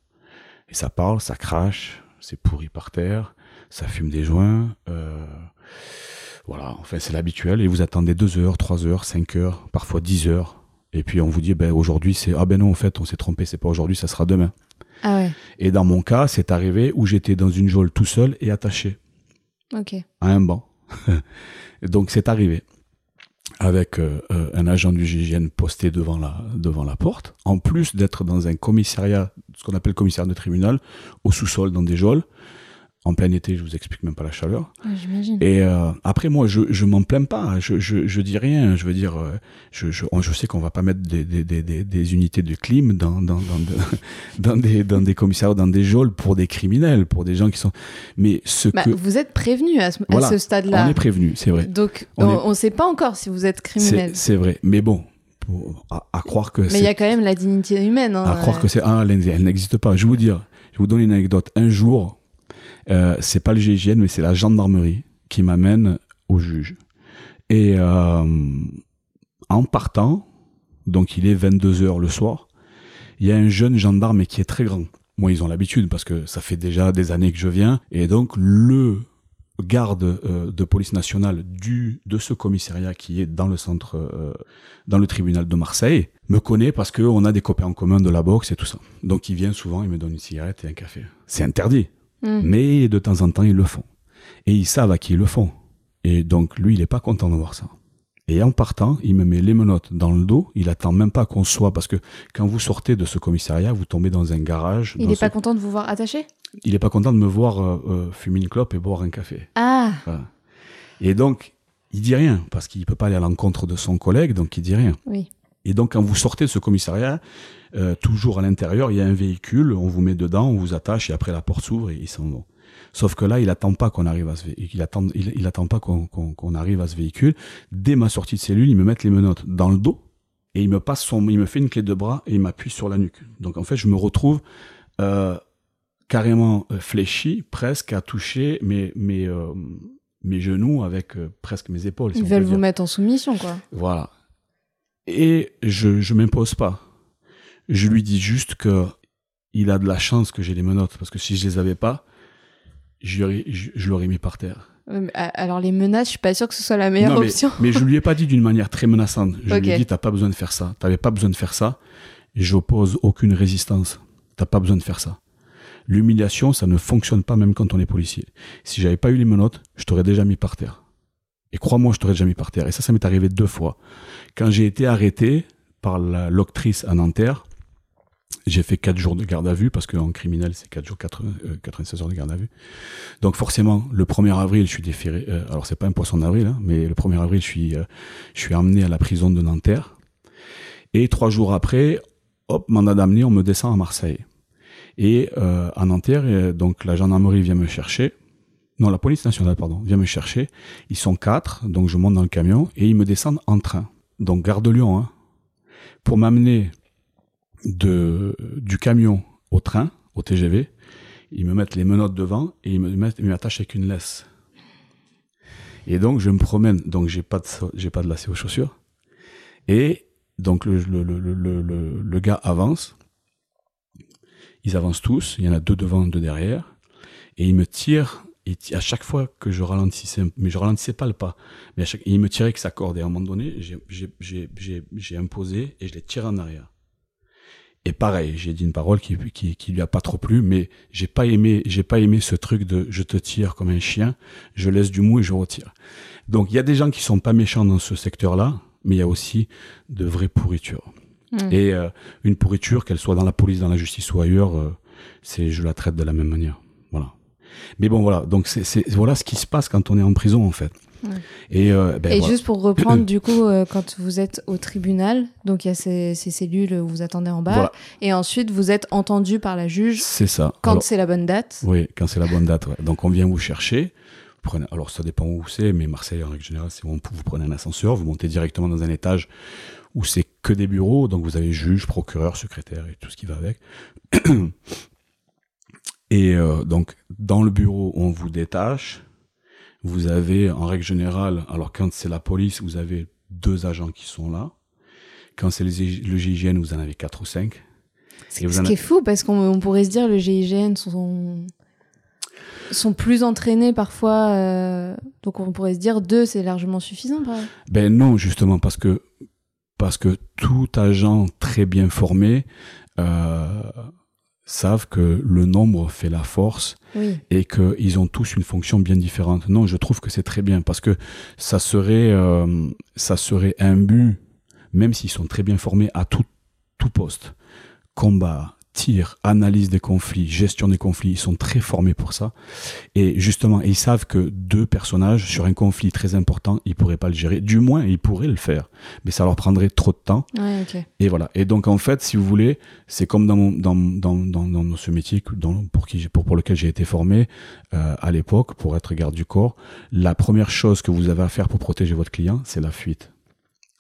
Et ça parle, ça crache, c'est pourri par terre, ça fume des joints. Euh, voilà, enfin c'est l'habituel. Et vous attendez 2 heures, 3 heures, 5 heures, parfois 10 heures. Et puis on vous dit, ben, aujourd'hui c'est... Ah ben non, en fait, on s'est trompé, c'est pas aujourd'hui, ça sera demain. Ah ouais. Et dans mon cas, c'est arrivé où j'étais dans une geôle tout seul et attaché à un banc. Donc c'est arrivé avec euh, euh, un agent du GIGN posté devant la, devant la porte, en plus d'être dans un commissariat, ce qu'on appelle commissariat de tribunal, au sous-sol dans des geôles. En plein été, je vous explique même pas la chaleur. Ouais, J'imagine. Et euh, après, moi, je, je m'en plains pas. Je, je, je dis rien. Je veux dire, euh, je, je, on- je sais qu'on va pas mettre des, des, des, des, des unités de clim dans, dans, dans, de- dans, des, dans des commissariats, dans des geôles pour des criminels, pour des gens qui sont. Mais ce Bah, que. Vous êtes prévenu à ce, à Voilà, ce stade-là. On est prévenu, c'est vrai. Donc, On on ne sait pas encore si vous êtes criminel. C'est vrai. Mais bon, à, à croire que Mais il y a quand même la dignité humaine. hein. À croire que c'est ah, elle, elle n'existe pas. Je vais vous dire, je vais vous donner une anecdote. Un jour, euh, c'est pas le GIGN, mais c'est la gendarmerie qui m'amène au juge. Et euh, en partant, donc il est 22 heures le soir, il y a un jeune gendarme qui est très grand. Moi, ils ont l'habitude parce que ça fait déjà des années que je viens. Et donc, le garde euh, de police nationale du de ce commissariat qui est dans le centre euh, dans le tribunal de Marseille me connaît parce que on a des copains en commun de la boxe et tout ça. Donc il vient souvent, il me donne une cigarette et un café. C'est interdit, Hmm. mais de temps en temps ils le font. Et ils savent à qui ils le font. Et donc lui, il est pas content de voir ça. Et en partant, il me met les menottes dans le dos. Il attend même pas qu'on soit parce que quand vous sortez de ce commissariat, vous tombez dans un garage. Il n'est ce- pas content de vous voir attaché? Il est pas content de me voir euh, euh, fumer une clope et boire un café. Ah Voilà. Et donc, il dit rien, parce qu'il peut pas aller à l'encontre de son collègue, donc il dit rien. Oui. Et donc, quand vous sortez de ce commissariat, euh, toujours à l'intérieur, il y a un véhicule, on vous met dedans, on vous attache, et après la porte s'ouvre et ils s'en vont. Sauf que là, il attend pas qu'on arrive à ce véhicule. Il attend, il, il attend pas qu'on arrive à ce véhicule. Dès ma sortie de cellule, il me met les menottes dans le dos et il me passe son, il me fait une clé de bras et il m'appuie sur la nuque. Donc en fait, je me retrouve euh, carrément euh, fléchi, presque à toucher mes mes euh, mes genoux avec euh, presque mes épaules. Ils veulent vous dire. mettre en soumission, quoi. Voilà. Et je je m'impose pas. Je lui dis juste que il a de la chance que j'ai les menottes parce que si je les avais pas, je l'aurais je, je l'aurais mis par terre. Alors, les menaces, je suis pas sûre que ce soit la meilleure Non, mais, option. mais je lui ai pas dit d'une manière très menaçante. Je lui ai dit t'as pas besoin de faire ça. T'avais pas besoin de faire ça. J'oppose aucune résistance. T'as pas besoin de faire ça. L'humiliation, ça ne fonctionne pas même quand on est policier. Si j'avais pas eu les menottes, je t'aurais déjà mis par terre. Et crois-moi, je t'aurais déjà mis par terre. Et ça, ça m'est arrivé deux fois. Quand j'ai été arrêté par l'octrice à Nanterre, j'ai fait quatre jours de garde à vue parce qu'en criminel, c'est quatre jours, 80, euh, 96 heures de garde à vue. Donc forcément, le 1er avril, je suis déféré. euh, alors c'est pas un poisson d'avril, hein, mais le 1er avril, je suis, euh, je suis emmené à la prison de Nanterre. Et trois jours après, hop, mandat d'amener, on me descend à Marseille. Et euh, à Nanterre, donc la gendarmerie vient me chercher. Non, la police nationale, pardon, vient me chercher. Ils sont quatre, donc je monte dans le camion et ils me descendent en train. Donc gare de Lyon, hein, pour m'amener de du camion au train, au TGV. Ils me mettent les menottes devant et ils me mettent, ils m'attachent avec une laisse. Et donc je me promène, donc j'ai pas j'ai pas de lacet aux chaussures. Et donc le, le, le, le, gars avance. Ils avancent tous, il y en a deux devant, deux derrière, et il me tire. Et à chaque fois que je ralentissais, mais je ralentissais pas le pas, mais à chaque, il me tirait avec sa corde. Et à un moment donné, j'ai- imposé et je l'ai tiré en arrière. Et pareil, j'ai dit une parole qui, qui, qui lui a pas trop plu, mais j'ai pas aimé, j'ai pas aimé ce truc de je te tire comme un chien, je laisse du mou et je retire. Donc il y a des gens qui sont pas méchants dans ce secteur-là, mais il y a aussi de vraies pourritures. Mm. Et euh, une pourriture, qu'elle soit dans la police, dans la justice ou ailleurs, euh, c'est je la traite de la même manière. Mais bon voilà, donc c'est voilà ce qui se passe quand on est en prison en fait. Ouais. Et, euh, ben, Et voilà. juste pour reprendre, du coup, euh, quand vous êtes au tribunal, donc il y a ces, ces cellules où vous attendez en bas, Voilà. et ensuite vous êtes entendu par la juge c'est ça. quand c'est la bonne date. Oui, quand c'est la bonne date. ouais. Donc on vient vous chercher. Prenez- alors ça dépend où c'est, mais Marseille en règle générale, c'est où vous prenez un ascenseur, vous montez directement dans un étage où c'est que des bureaux, donc vous avez juge, procureur, secrétaire et tout ce qui va avec. Et euh, donc dans le bureau, on vous détache. Vous avez en règle générale, alors quand c'est la police, vous avez deux agents qui sont là. Quand c'est le GIGN, vous en avez quatre ou cinq. Ce qui est fou, parce qu'on on pourrait se dire le GIGN sont... sont plus entraînés parfois. euh, donc on pourrait se dire deux, c'est largement suffisant. par- Ben non, justement, parce que, parce que tout agent très bien formé euh, savent que le nombre fait la force Oui. et qu'ils ont tous une fonction bien différente. Non, je trouve que c'est très bien parce que ça serait, euh, ça serait un but, même s'ils sont très bien formés à tout, tout poste. Combat, tir, analyse des conflits, gestion des conflits, ils sont très formés pour ça. Et justement, ils savent que deux personnages sur un conflit très important, ils pourraient pas le gérer. Du moins, ils pourraient le faire, mais ça leur prendrait trop de temps. Ouais. Et voilà. Et donc en fait, si vous voulez, c'est comme dans mon dans dans dans, dans ce métier dans, pour qui pour pour lequel j'ai été formé euh, à l'époque pour être garde du corps. La première chose que vous avez à faire pour protéger votre client, c'est la fuite.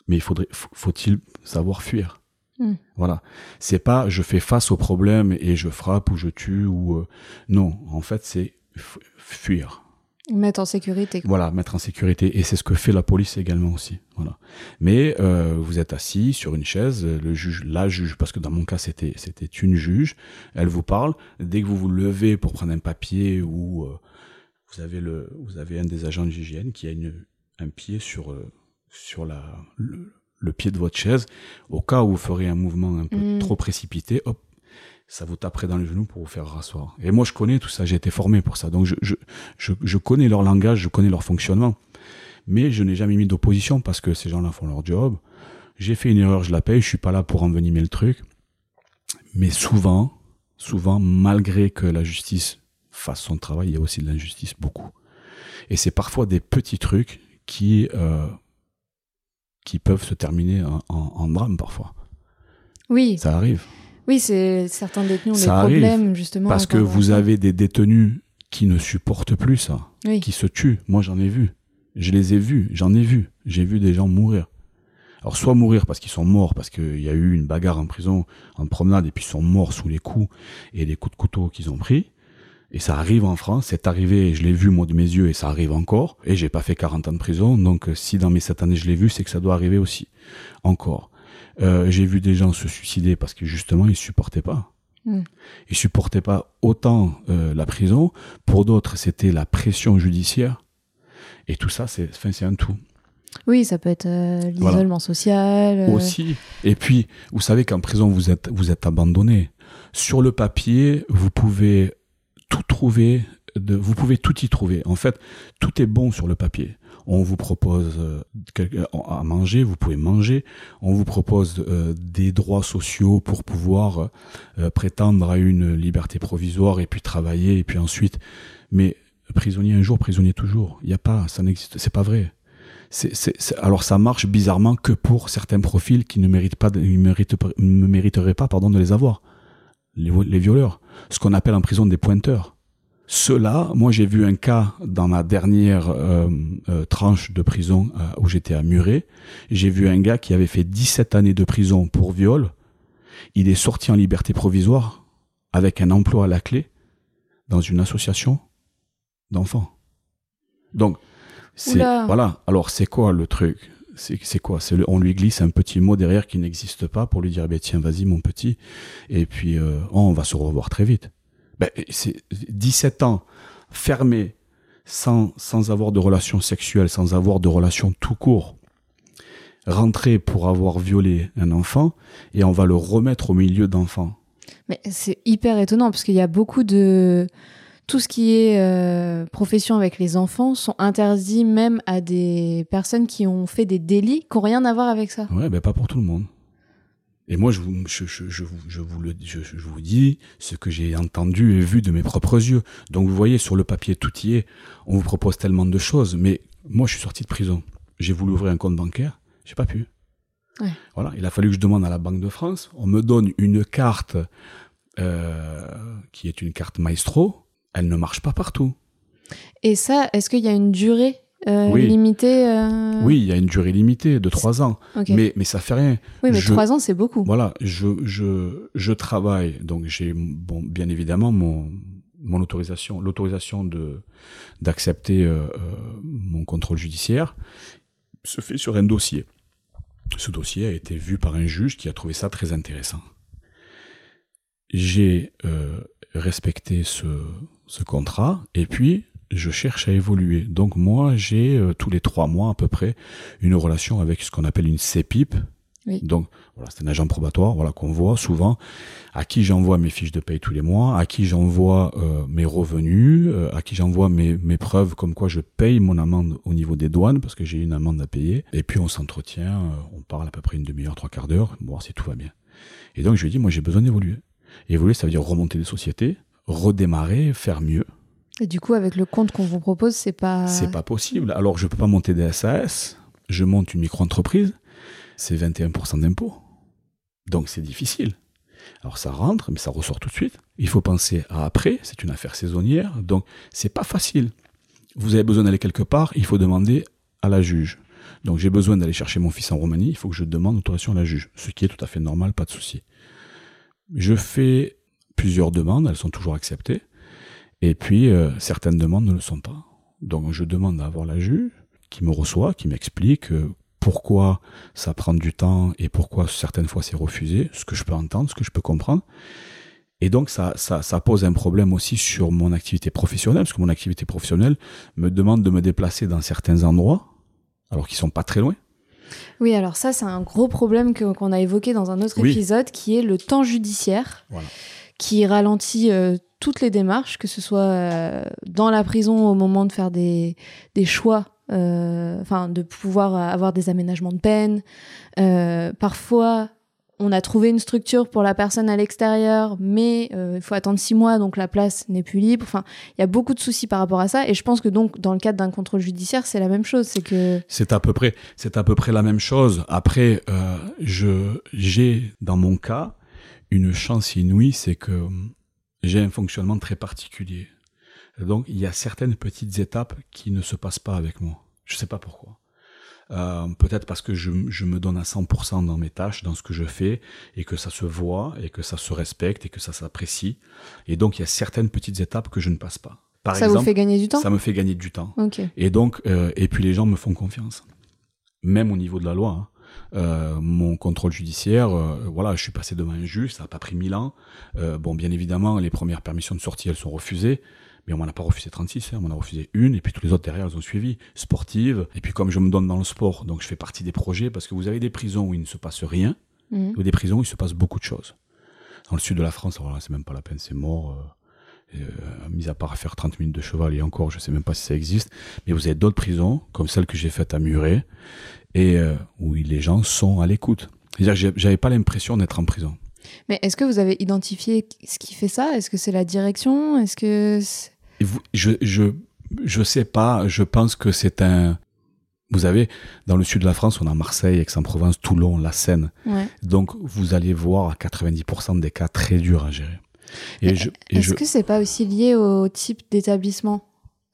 Mais il faudrait faut- faut-il savoir fuir? Hmm. Voilà. C'est pas je fais face au problème et je frappe ou je tue ou euh, non. En fait, c'est fu- fuir. Mettre en sécurité. quoi. Voilà, mettre en sécurité. Et c'est ce que fait la police également aussi. Voilà. Mais euh, vous êtes assis sur une chaise, le juge, la juge, parce que dans mon cas c'était c'était une juge, elle vous parle. Dès que vous vous levez pour prendre un papier ou euh, vous avez le vous avez un des agents de l'hygiène qui a une un pied sur sur la le, le pied de votre chaise, au cas où vous ferez un mouvement un peu Mm. trop précipité, hop, ça vous taperait dans le genou pour vous faire rasseoir. Et moi, je connais tout ça, j'ai été formé pour ça. Donc, je, je, je, je connais leur langage, je connais leur fonctionnement. Mais je n'ai jamais mis d'opposition parce que ces gens-là font leur job. J'ai fait une erreur, je la paye, je suis pas là pour envenimer le truc. Mais souvent, souvent, malgré que la justice fasse son travail, il y a aussi de l'injustice, beaucoup. Et c'est parfois des petits trucs qui, euh, qui peuvent se terminer en, en- en drame parfois. Oui, Ça arrive. oui, c'est certains détenus ont des Ça arrive, problèmes justement. Parce que vous ça. avez des détenus qui ne supportent plus ça, Oui. qui se tuent. Moi, j'en ai vu. Je les ai vus, j'en ai vu. J'ai vu des gens mourir. Alors, soit mourir parce qu'ils sont morts, parce qu'il y a eu une bagarre en prison, en promenade, et puis ils sont morts sous les coups et les coups de couteau qu'ils ont pris. Et ça arrive en France, c'est arrivé, je l'ai vu moi de mes yeux, et ça arrive encore. Et j'ai pas fait 40 ans de prison, donc euh, si dans mes 7 années je l'ai vu, c'est que ça doit arriver aussi. Encore. Euh, j'ai vu des gens se suicider parce que justement, ils supportaient pas. Mm. Ils supportaient pas autant euh, la prison. Pour d'autres, c'était la pression judiciaire. Et tout ça, c'est, enfin, c'est un tout. Oui, ça peut être euh, Voilà. l'isolement social. euh, Aussi. Et puis, vous savez qu'en prison, vous êtes, vous êtes abandonné. Sur le papier, vous pouvez tout trouver, de, vous pouvez tout y trouver. En fait, tout est bon sur le papier. On vous propose euh, quelque- à manger, vous pouvez manger. On vous propose euh, des droits sociaux pour pouvoir euh, prétendre à une liberté provisoire et puis travailler et puis ensuite. Mais prisonnier un jour, prisonnier toujours. Il n'y a pas, ça n'existe, c'est pas vrai. Alors ça marche bizarrement que pour certains profils qui ne méritent pas, ne ne mériteraient pas, pardon, de les avoir. Les, les violeurs, ce qu'on appelle en prison des pointeurs. Ceux-là, moi j'ai vu un cas dans ma dernière euh, euh, tranche de prison euh, où j'étais à Muret. J'ai vu un gars qui avait fait 17 années de prison pour viol. Il est sorti en liberté provisoire avec un emploi à la clé dans une association d'enfants. Donc, c'est voilà. Alors c'est quoi le truc? C'est quoi? C'est on lui glisse un petit mot derrière qui n'existe pas pour lui dire ben tiens vas-y mon petit et puis euh, oh, on va se revoir très vite. Ben c'est 17 ans fermé sans sans avoir de relation sexuelle, sans avoir de relation tout court. Rentrer pour avoir violé un enfant et on va le remettre au milieu d'enfants. Mais c'est hyper étonnant parce qu'il y a beaucoup de. Tout ce qui est euh, profession avec les enfants sont interdits même à des personnes qui ont fait des délits qui n'ont rien à voir avec ça. Ouais, ben pas pour tout le monde. Et moi, je vous, je, je, je, vous- je vous le, je, je vous dis ce que j'ai entendu et vu de mes propres yeux. Donc, vous voyez, sur le papier, tout y est. On vous propose tellement de choses. Mais moi, je suis sorti de prison. J'ai voulu ouvrir un compte bancaire. J'ai pas pu. Ouais. Voilà. Il a fallu que je demande à la Banque de France. On me donne une carte euh, qui est une carte Maestro. Elle ne marche pas partout. Et ça, est-ce qu'il y a une durée euh, Oui. limitée euh, Oui, il y a une durée limitée de trois ans. ok. Mais, mais ça fait rien. oui, mais je- trois ans, c'est beaucoup. Voilà, je, je, je travaille, donc j'ai bon, bien évidemment mon, mon autorisation, l'autorisation d'accepter euh, mon contrôle judiciaire se fait sur un dossier. Ce dossier a été vu par un juge qui a trouvé ça très intéressant. J'ai euh, respecté ce, ce contrat, et puis je cherche à évoluer. Donc moi, j'ai euh, tous les trois mois à peu près une relation avec ce qu'on appelle une CPIP. Donc voilà, c'est un agent probatoire, voilà qu'on voit souvent, à qui j'envoie mes fiches de paye tous les mois, à qui j'envoie euh, mes revenus, euh, à qui j'envoie mes, mes preuves comme quoi je paye mon amende au niveau des douanes parce que j'ai une amende à payer. Et puis on s'entretient, on parle à peu près une demi-heure, trois quarts d'heure, voir si tout va bien. Et donc je lui dis, moi j'ai besoin d'évoluer. Évoluer, ça veut dire remonter des sociétés, redémarrer, faire mieux. Et du coup, avec le compte qu'on vous propose, c'est pas. C'est pas possible. Alors, je peux pas monter des SAS. Je monte une micro-entreprise. C'est 21% d'impôt. Donc, c'est difficile. Alors, ça rentre, mais ça ressort tout de suite. Il faut penser à après. C'est une affaire saisonnière. Donc, c'est pas facile. Vous avez besoin d'aller quelque part. Il faut demander à la juge. Donc, j'ai besoin d'aller chercher mon fils en Roumanie. Il faut que je demande autorisation à la juge. Ce qui est tout à fait normal, pas de souci. Je fais plusieurs demandes. Elles sont toujours acceptées. Et puis, euh, certaines demandes ne le sont pas. Donc, je demande à avoir la juge qui me reçoit, qui m'explique euh, pourquoi ça prend du temps et pourquoi certaines fois c'est refusé, ce que je peux entendre, ce que je peux comprendre. Et donc, ça, pose un problème aussi sur mon activité professionnelle, parce que mon activité professionnelle me demande de me déplacer dans certains endroits, alors qu'ils sont pas très loin. Oui, alors ça, c'est un gros problème qu'on a évoqué dans un autre épisode, qui est le temps judiciaire, qui ralentit euh, toutes les démarches, que ce soit euh, dans la prison au moment de faire des, des choix, euh, enfin de pouvoir avoir des aménagements de peine. Euh, parfois, on a trouvé une structure pour la personne à l'extérieur, mais il faut attendre six mois, donc la place n'est plus libre. Enfin, il y a beaucoup de soucis par rapport à ça, et je pense que donc dans le cadre d'un contrôle judiciaire, c'est la même chose. C'est que c'est à peu près, c'est à peu près la même chose. Après, je j'ai dans mon cas une chance inouïe, c'est que j'ai un fonctionnement très particulier. Donc il y a certaines petites étapes qui ne se passent pas avec moi. Je ne sais pas pourquoi. Euh, peut-être parce que je, je, me donne à 100% dans mes tâches, dans ce que je fais, et que ça se voit, et que ça se respecte, et que ça s'apprécie. Et donc il y a certaines petites étapes que je ne passe pas. Par ça vous fait gagner du temps Ça me fait gagner du temps. Et donc, euh, et puis les gens me font confiance. Même au niveau de la loi. Hein. Euh, mon contrôle judiciaire, euh, voilà, je suis passé devant un juge, ça n'a pas pris mille ans. Euh, bon, bien évidemment, les premières permissions de sortie, elles sont refusées. Mais on m'en a pas refusé 36, hein, on m'en a refusé une, et puis tous les autres derrière, elles ont suivi. Sportive, et puis comme je me donne dans le sport, donc je fais partie des projets, parce que vous avez des prisons où il ne se passe rien, mmh. ou des prisons où il se passe beaucoup de choses. Dans le sud de la France, voilà, c'est même pas la peine, c'est mort. Euh, mis à part faire 30 minutes de cheval, et encore, je sais même pas si ça existe. Mais vous avez d'autres prisons, comme celle que j'ai faite à Muret, et euh, où les gens sont à l'écoute. C'est-à-dire que j'avais pas l'impression d'être en prison. Mais est-ce que vous avez identifié ce qui fait ça? Est-ce que c'est la direction? Est-ce que je, je je sais pas. Je pense que c'est un. Vous avez dans le sud de la France, on a Marseille, Aix-en-Provence, Toulon, la Seine. Ouais. Donc vous allez voir à 90% des cas très durs à gérer. Est-ce je... que c'est pas aussi lié au type d'établissement?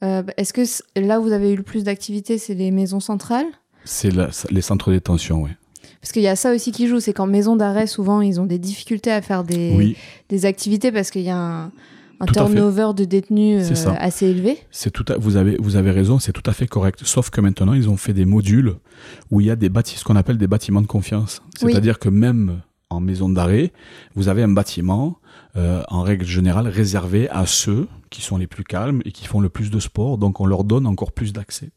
Euh, Est-ce que là où vous avez eu le plus d'activités, c'est les maisons centrales? C'est les centres de détention, oui. Parce qu'il y a ça aussi qui joue, c'est qu'en maison d'arrêt, souvent, ils ont des difficultés à faire des, des activités parce qu'il y a un, turnover de détenus euh, assez élevé. C'est tout vous avez vous avez raison, c'est tout à fait correct. Sauf que maintenant, ils ont fait des modules où il y a des bâtiments, ce qu'on appelle des bâtiments de confiance. C'est-à-dire que même en maison d'arrêt, vous avez un bâtiment euh, en règle générale réservé à ceux qui sont les plus calmes et qui font le plus de sport. Donc, on leur donne encore plus d'accès.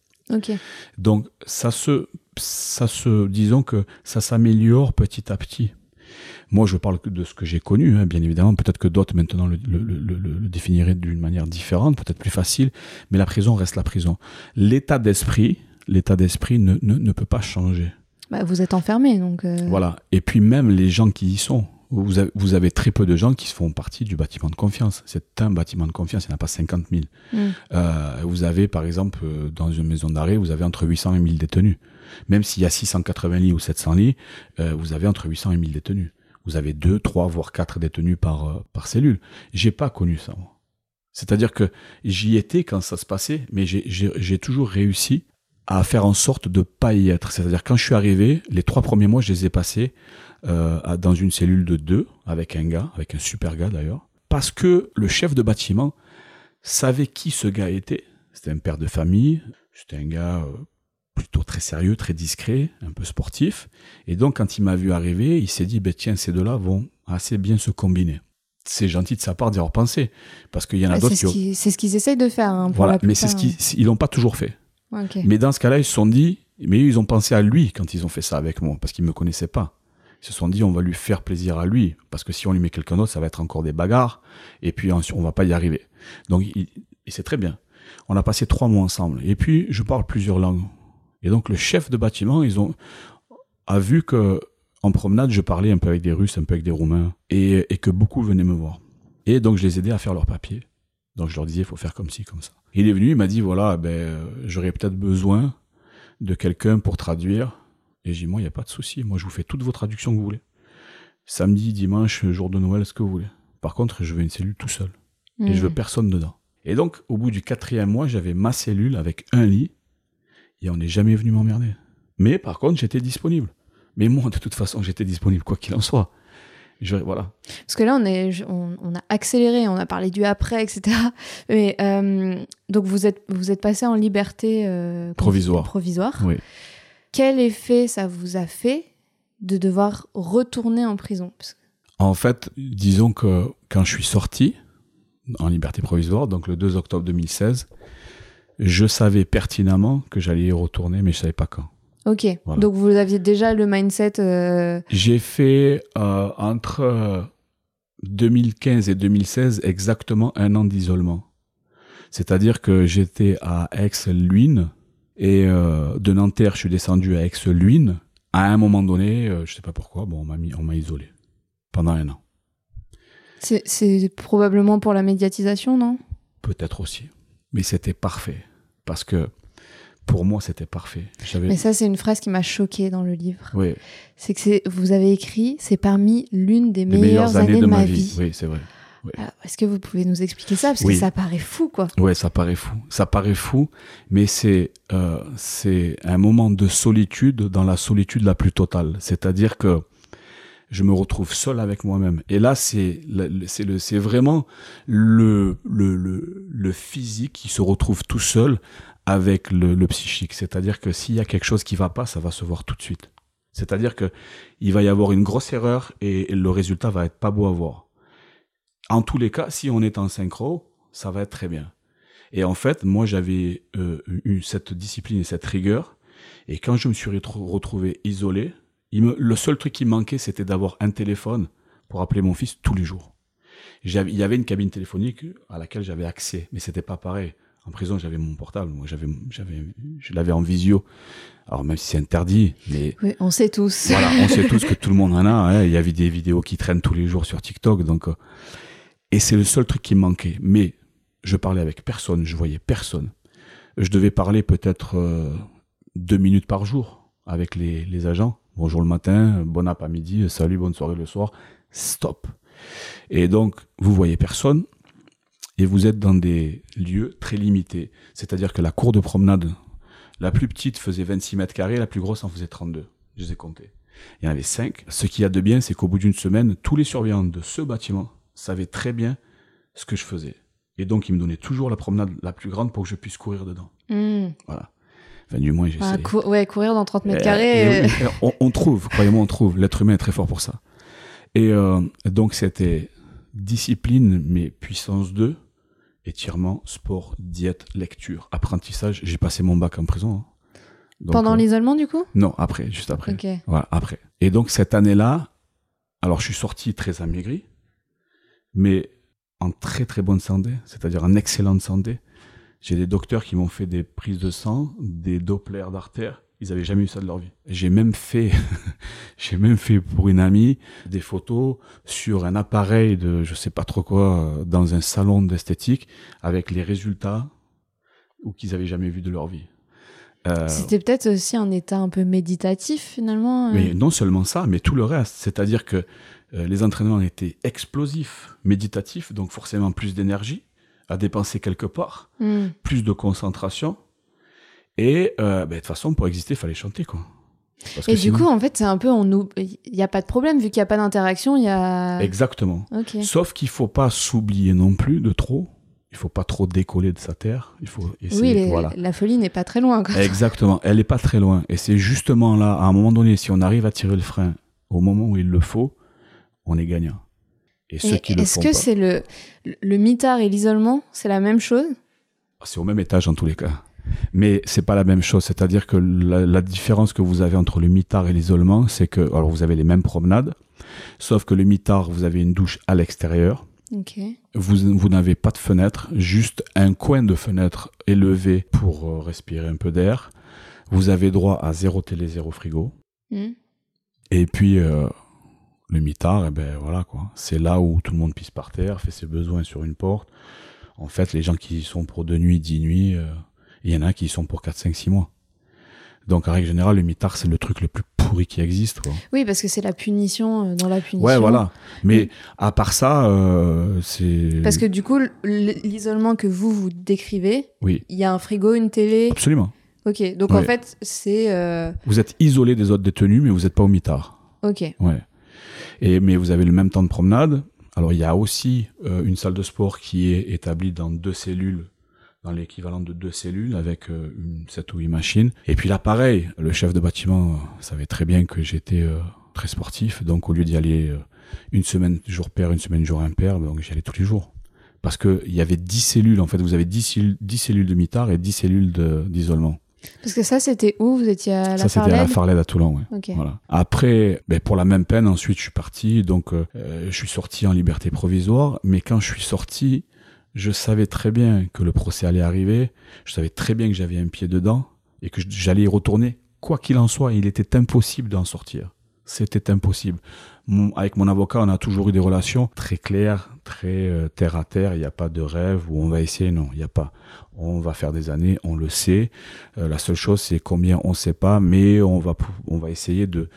Donc ça se, ça se, disons que ça s'améliore petit à petit. Moi, je parle de ce que j'ai connu, hein, bien évidemment. Peut-être que d'autres maintenant le, le, le, le définiraient d'une manière différente, peut-être plus facile, mais la prison reste la prison. L'état d'esprit, l'état d'esprit ne, ne, ne, peut pas changer. Bah, vous êtes enfermé, donc. Euh... Voilà. Et puis même les gens qui y sont vous avez, très peu de gens qui font partie du bâtiment de confiance. C'est un bâtiment de confiance, il n'y en a pas 50 000. Mm. Euh, vous avez, par exemple, euh, dans une maison d'arrêt, vous avez entre 800 et 1000 détenus. Même s'il y a 680 lits ou 700 lits, euh, vous avez entre 800 et 1000 détenus. Vous avez 2, 3, voire 4 détenus par, euh, par cellule. J'ai pas connu ça, C'est-à-dire que j'y étais quand ça se passait, mais j'ai toujours réussi à faire en sorte de pas y être. C'est-à-dire quand je suis arrivé, les trois premiers mois, je les ai passés euh, dans une cellule de deux avec un gars, avec un super gars d'ailleurs, parce que le chef de bâtiment savait qui ce gars était. C'était un père de famille, c'était un gars euh, plutôt très sérieux, très discret, un peu sportif. Et donc quand il m'a vu arriver, il s'est dit, ben tiens, ces deux-là vont assez bien se combiner. c'est gentil de sa part d'y avoir pensé. Parce qu'il y en a d'autres qui. C'est ce qu'ils essayent de faire. Hein, voilà, mais c'est ce qu'ils n'ont pas toujours fait. Mais dans ce cas-là, ils se sont dit, mais ils ont pensé à lui quand ils ont fait ça avec moi, parce qu'ils ne me connaissaient pas. Ils se sont dit, on va lui faire plaisir à lui, parce que si on lui met quelqu'un d'autre, ça va être encore des bagarres, et puis on va pas y arriver. Donc, il, c'est très bien. On a passé trois mois ensemble. Et puis, je parle plusieurs langues. Et donc, le chef de bâtiment, ils ont, a vu que, en promenade, je parlais un peu avec des Russes, un peu avec des Roumains, et, que beaucoup venaient me voir. Et donc, je les aidais à faire leurs papiers. Donc, je leur disais, il faut faire comme ci, comme ça. Il est venu, il m'a dit, voilà, ben, j'aurais peut-être besoin de quelqu'un pour traduire et j'ai dit, moi, il n'y a pas de souci. Moi, je vous fais toutes vos traductions que vous voulez. Samedi, dimanche, jour de Noël, ce que vous voulez. Par contre, je veux une cellule tout seul. Et je veux hmm. personne dedans. Et donc, au bout du quatrième mois, j'avais ma cellule avec un lit. Et on n'est jamais venu m'emmerder. Mais par contre, j'étais disponible. Mais moi, de toute façon, j'étais disponible, quoi qu'il en soit. Je, voilà. Parce que là, on, est, on, a accéléré, on a parlé du après, etc. Mais euh, donc, vous êtes, vous êtes passé en liberté euh, provisoire. provisoire. Oui. Quel effet ça vous a fait de devoir retourner en prison? En fait, disons que quand je suis sorti en liberté provisoire, donc le 2 octobre 2016, je savais pertinemment que j'allais y retourner, mais je savais pas quand. Ok. Donc vous aviez déjà le mindset. Euh, J'ai fait euh, entre 2015 et 2016 exactement un an d'isolement. C'est-à-dire que j'étais à Aix-Luynes, et euh, de Nanterre, je suis descendu à Aix-Luynes. À un moment donné, euh, je sais pas pourquoi, bon, on m'a mis, on m'a isolé pendant un an. C'est probablement pour la médiatisation, non? Peut-être aussi, mais c'était parfait parce que pour moi, c'était parfait. Mais ça, c'est une phrase qui m'a choqué dans le livre. Oui. C'est que vous avez écrit, c'est parmi l'une des, meilleures, années, de, ma vie. Oui, c'est vrai. Est-ce que vous pouvez nous expliquer ça? Parce que ça paraît fou, quoi. Ouais, ça paraît fou. Ça paraît fou, mais c'est euh, c'est un moment de solitude dans la solitude la plus totale. C'est-à-dire que je me retrouve seul avec moi-même. Et là, c'est c'est le c'est vraiment le, le le le physique qui se retrouve tout seul avec le, le psychique. C'est-à-dire que s'il y a quelque chose qui va pas, ça va se voir tout de suite. C'est-à-dire que il va y avoir une grosse erreur et, le résultat va être pas beau à voir en tous les cas, si on est en synchro, ça va être très bien. Et en fait, moi, j'avais euh, eu cette discipline et cette rigueur. Et quand je me suis retrouvé isolé, le seul truc qui me manquait, c'était d'avoir un téléphone pour appeler mon fils tous les jours. Il y avait une cabine téléphonique à laquelle j'avais accès, mais c'était pas pareil. En prison, j'avais mon portable, moi, j'avais, j'avais, je l'avais en visio. Alors même si c'est interdit, mais oui, on sait tous. Voilà, on sait tous que tout le monde en a. Hein. Il y avait des vidéos qui traînent tous les jours sur TikTok, donc euh, et c'est le seul truc qui me manquait. Mais je parlais avec personne, je voyais personne. Je devais parler peut-être euh, deux minutes par jour avec les, les agents. Bonjour le matin, bon après-midi, salut, bonne soirée le soir. Stop. Et donc, vous voyez personne et vous êtes dans des lieux très limités. C'est-à-dire que la cour de promenade, la plus petite faisait 26 mètres carrés, la plus grosse en faisait 32. Je les ai comptés. Il y en avait cinq. Ce qu'il y a de bien, c'est qu'au bout d'une semaine, tous les surveillants de ce bâtiment savait très bien ce que je faisais. Et donc, il me donnait toujours la promenade la plus grande pour que je puisse courir dedans. Hmm. Voilà. Enfin, du moins, j'essaie. Ah, ouais, courir dans 30 mètres eh, carrés. Eh euh. on, trouve, croyez-moi, on trouve. L'être humain est très fort pour ça. Et euh, donc, c'était discipline, mais puissance 2, étirement, sport, diète, lecture, apprentissage. J'ai passé mon bac en prison. Hein. Pendant euh, l'isolement, du coup? Non, après, juste après. Voilà, après. Et donc, cette année-là, alors, je suis sorti très amaigri mais en très très bonne santé, c'est-à-dire en excellente santé. J'ai des docteurs qui m'ont fait des prises de sang, des dopplers d'artères. Ils n'avaient jamais eu ça de leur vie. J'ai même fait, j'ai même fait pour une amie des photos sur un appareil de je sais pas trop quoi dans un salon d'esthétique avec les résultats ou qu'ils avaient jamais vu de leur vie. Euh, C'était peut-être aussi un état un peu méditatif finalement. Euh. Mais non seulement ça, mais tout le reste. C'est-à-dire que euh, les entraînements étaient explosifs, méditatifs, donc forcément plus d'énergie à dépenser quelque part, hmm. plus de concentration. Et euh, ben, de toute façon, pour exister, il fallait chanter, quoi. et du coup, en fait, c'est un peu, il n'y a pas de problème, vu qu'il n'y a pas d'interaction, il y a... Exactement. Sauf qu'il faut pas s'oublier non plus de trop. Il faut pas trop décoller de sa terre. Il faut essayer, oui, la folie n'est pas très loin. Quoi. Exactement, elle n'est pas très loin. Et c'est justement là, à un moment donné, si on arrive à tirer le frein au moment où il le faut, on est gagnant. Et ceux qui le Est-ce que c'est le, le mitard et l'isolement, c'est la même chose? C'est au même étage en tous les cas. Mais c'est pas la même chose. C'est-à-dire que la, la différence que vous avez entre le mitard et l'isolement, c'est que alors vous avez les mêmes promenades, sauf que le mitard, vous avez une douche à l'extérieur. Ok. Vous, vous n'avez pas de fenêtre, juste un coin de fenêtre élevé pour euh, respirer un peu d'air. Vous avez droit à zéro télé, zéro frigo. Hmm. Et puis, euh, le mitard, eh ben voilà quoi. C'est là où tout le monde pisse par terre, fait ses besoins sur une porte. En fait, les gens qui y sont pour deux nuits, dix nuits, euh, il y en a qui y sont pour 4, 5, 6 mois. Donc, en règle générale, le mitard, c'est le truc le plus pourri qui existe. Quoi. Oui, parce que c'est la punition euh, dans la punition. Ouais, voilà. Mais à part ça, euh, c'est. Parce que du coup, l'isolement que vous, vous décrivez, Oui, il y a un frigo, une télé. absolument. Ok, donc en fait, c'est. euh, Vous êtes isolé des autres détenus, mais vous n'êtes pas au mitard. Ok. Ouais. Et, mais vous avez le même temps de promenade. Alors, il y a aussi euh, une salle de sport qui est établie dans deux cellules, dans l'équivalent de deux cellules, avec euh, une, sept ou huit machines. Et puis là, pareil, le chef de bâtiment euh, savait très bien que j'étais euh, très sportif. Donc, au lieu d'y aller une semaine jour pair, une semaine jour impair, donc j'y allais tous les jours. Parce qu'il y avait 10 cellules, en fait, vous avez 10 cellules, 10 cellules de mitard et 10 cellules d'isolement. Parce que ça, c'était où? Vous étiez à la Ça, c'était à la Farlède à Toulon, ouais. Voilà. Après, ben, pour la même peine, ensuite, je suis parti. Donc, euh, euh, je suis sorti en liberté provisoire. Mais quand je suis sorti, je savais très bien que le procès allait arriver. Je savais très bien que j'avais un pied dedans et que j'allais y retourner. Quoi qu'il en soit, il était impossible d'en sortir. C'était impossible. Mon- avec mon avocat, on a toujours eu des relations très claires, très euh, terre à terre. Il n'y a pas de rêve où on va essayer. Non, il n'y a pas. On va faire des années, on le sait. Euh, la seule chose, c'est combien on ne sait pas, mais on va, on va essayer de,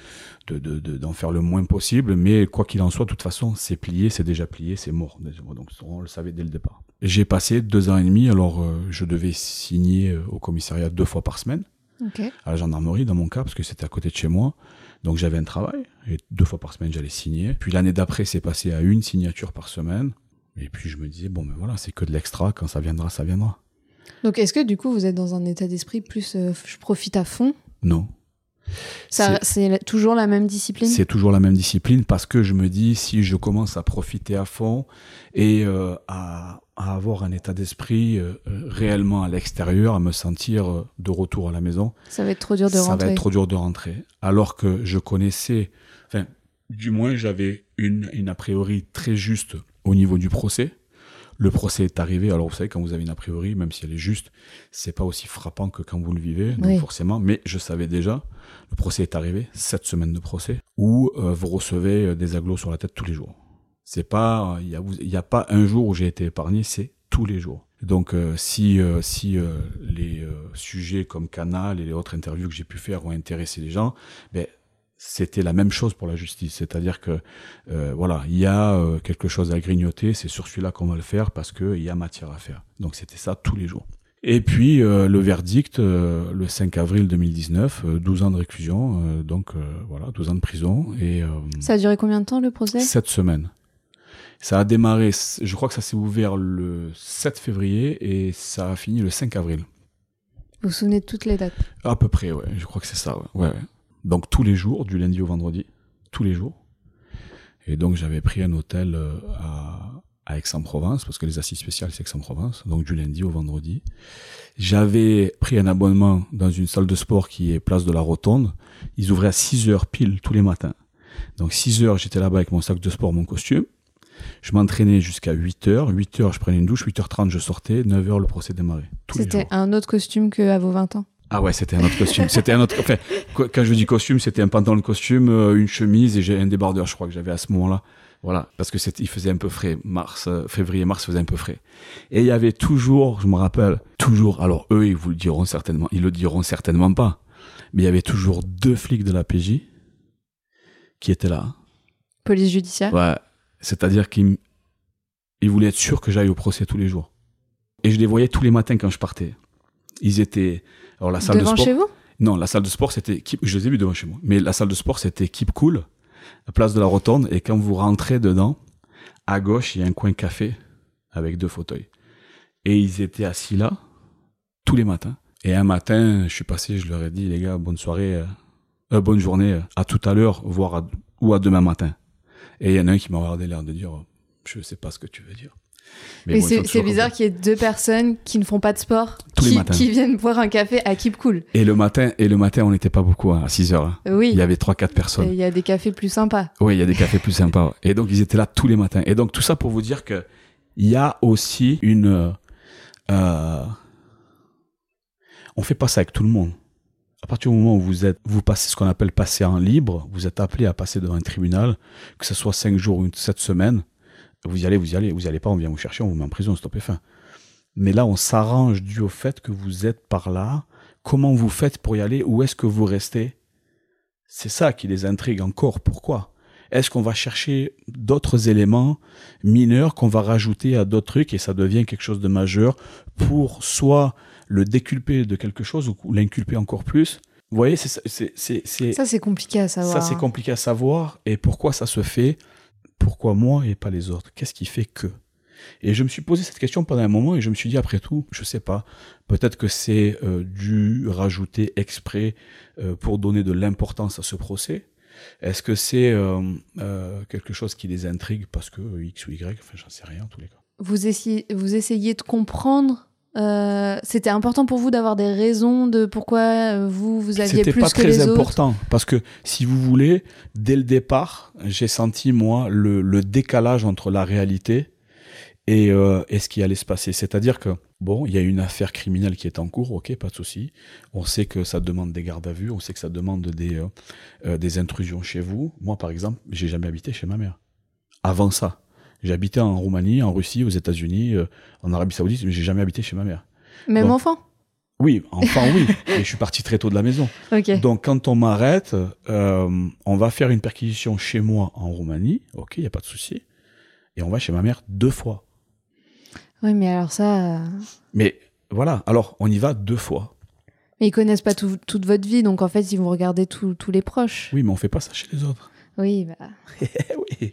de, de- de- d'en faire le moins possible. Mais quoi qu'il en soit, de toute façon, c'est plié, c'est déjà plié, c'est mort. Donc on le savait dès le départ. J'ai passé deux ans et demi, alors euh, je devais signer au commissariat deux fois par semaine, à la gendarmerie dans mon cas, parce que c'était à côté de chez moi. Donc j'avais un travail, et deux fois par semaine j'allais signer. Puis l'année d'après, c'est passé à une signature par semaine. Et puis je me disais, bon ben voilà, c'est que de l'extra, quand ça viendra, ça viendra. Donc est-ce que du coup, vous êtes dans un état d'esprit plus euh, je profite à fond? Non. Ça, C'est toujours la même discipline? C'est toujours la même discipline parce que je me dis si je commence à profiter à fond et euh, à, à avoir un état d'esprit euh, euh, réellement à l'extérieur, à me sentir euh, de retour à la maison, Ça va être trop dur de ça rentrer. va être trop dur de rentrer. Alors que je connaissais, enfin, du moins j'avais une, une a priori très juste au niveau du procès. Le procès est arrivé. Alors vous savez, quand vous avez une a priori, même si elle est juste, c'est pas aussi frappant que quand vous le vivez, donc Oui. forcément. Mais je savais déjà, le procès est arrivé, sept semaines de procès, où euh, vous recevez euh, des aglos sur la tête tous les jours. C'est pas, il y a, pas un jour où j'ai été épargné, c'est tous les jours. Donc euh, si euh, si les sujets comme Canal et les autres interviews que j'ai pu faire ont intéressé les gens, ben c'était la même chose pour la justice, c'est-à-dire que euh, voilà, il y a euh, quelque chose à grignoter, c'est sur celui-là qu'on va le faire parce que il y a matière à faire. Donc c'était ça tous les jours. Et puis euh, le verdict le 5 avril 2019, euh, 12 ans de réclusion, donc voilà, 12 ans de prison et Ça a duré combien de temps le procès? 7 semaines. Ça a démarré, je crois que ça s'est ouvert le 7 février et ça a fini le 5 avril. Vous vous souvenez de toutes les dates? À peu près, ouais. Je crois que c'est ça, ouais. ouais. ouais. Donc tous les jours, du lundi au vendredi, tous les jours. Et donc j'avais pris un hôtel euh, à, à Aix-en-Provence, parce que les assises spéciales c'est Aix-en-Provence, donc du lundi au vendredi. J'avais pris un abonnement dans une salle de sport qui est place de la Rotonde. Ils ouvraient à 6 heures pile tous les matins. Donc 6 heures, j'étais là-bas avec mon sac de sport, mon costume. Je m'entraînais jusqu'à 8 heures. 8 heures, je prenais une douche. 8h30, je sortais. 9 heures, le procès démarrait. C'était un autre costume qu'à vos 20 ans? Ah ouais, c'était un autre costume. C'était un autre. Enfin, qu- quand je dis costume, c'était un pantalon de costume, euh, une chemise et j'ai un débardeur, je crois que j'avais à ce moment-là. Voilà, parce que il faisait un peu frais. Mars, euh, février, mars faisait un peu frais. Et il y avait toujours, je me rappelle, toujours. Alors eux, ils vous le diront certainement, ils le diront certainement pas. Mais il y avait toujours deux flics de la PJ qui étaient là. Police judiciaire Ouais, c'est-à-dire qu'ils ils voulaient être sûrs que j'aille au procès tous les jours. Et je les voyais tous les matins quand je partais. Ils étaient. Alors la salle Devant de sport. chez vous? Non, la salle de sport, c'était Keep- je les ai vus devant chez moi. Mais la salle de sport, c'était Keep Cool, la place de la Rotonde. Et quand vous rentrez dedans, à gauche, il y a un coin café avec deux fauteuils. Et ils étaient assis là, tous les matins. Et un matin, je suis passé, je leur ai dit, les gars, bonne soirée, euh, euh, bonne journée, euh, à tout à l'heure, voire à, ou à demain matin. Et il y en a un qui m'a regardé l'air de dire, Je sais pas ce que tu veux dire. Mais, c'est bizarre qu'il y ait deux personnes qui ne font pas de sport, Tous qui, qui viennent boire un café à Keep Cool. Et le matin, et le matin, on n'était pas beaucoup hein, à 6 heures. hein. Oui. Il y avait 3-4 personnes. Il y a des cafés plus sympas. Oui, il y a des cafés plus sympas. Et donc, ils étaient là tous les matins. Et donc, tout ça pour vous dire que il y a aussi une. euh, euh, on fait pas ça avec tout le monde. À partir du moment où vous êtes, vous passez ce qu'on appelle passer en libre, vous êtes appelé à passer devant un tribunal, que ce soit 5 jours ou 7 semaines, vous y allez, vous y allez, vous y allez pas, on vient vous chercher, on vous met en prison, stop et fin. Mais là, on s'arrange dû au fait que vous êtes par là. Comment vous faites pour y aller? Où est-ce que vous restez? C'est ça qui les intrigue encore. Pourquoi? Est-ce qu'on va chercher d'autres éléments mineurs qu'on va rajouter à d'autres trucs et ça devient quelque chose de majeur pour soit le déculper de quelque chose ou l'inculper encore plus? Vous voyez, c'est Ça, c'est compliqué à savoir. ça, c'est compliqué à savoir. Et pourquoi ça se fait? Pourquoi moi et pas les autres? Qu'est-ce qui fait que? Et je me suis posé cette question pendant un moment et je me suis dit, après tout, je sais pas. Peut-être que c'est euh, dû rajouter exprès euh, pour donner de l'importance à ce procès. Est-ce que c'est euh, euh, quelque chose qui les intrigue parce que X ou Y? Enfin, j'en sais rien en tous les cas. Vous essayez de comprendre. Euh, C'était important pour vous d'avoir des raisons de pourquoi euh, vous, vous aviez C'était plus pas que très les autres. important parce que si vous voulez, dès le départ, j'ai senti moi le, le décalage entre la réalité et, euh, et ce qui allait se passer. C'est-à-dire que bon, il y a une affaire criminelle qui est en cours, ok, pas de souci. On sait que ça demande des gardes à vue, on sait que ça demande des euh, des intrusions chez vous. Moi, par exemple, j'ai jamais habité chez ma mère. Avant ça, j'habitais en Roumanie, en Russie, aux États-Unis, euh, en Arabie Saoudite, mais j'ai jamais habité chez ma mère. Même enfant? Oui, enfant, oui. Et je suis parti très tôt de la maison. Donc, quand on m'arrête, euh, on va faire une perquisition chez moi en Roumanie. Ok, il n'y a pas de souci. Et on va chez ma mère deux fois. Oui, mais alors ça. euh, Mais voilà, alors on y va deux fois. Mais ils connaissent pas tout- toute votre vie, donc en fait, ils vont regarder tous tous les proches. Oui, mais on fait pas ça chez les autres. Oui, bah. Eh oui.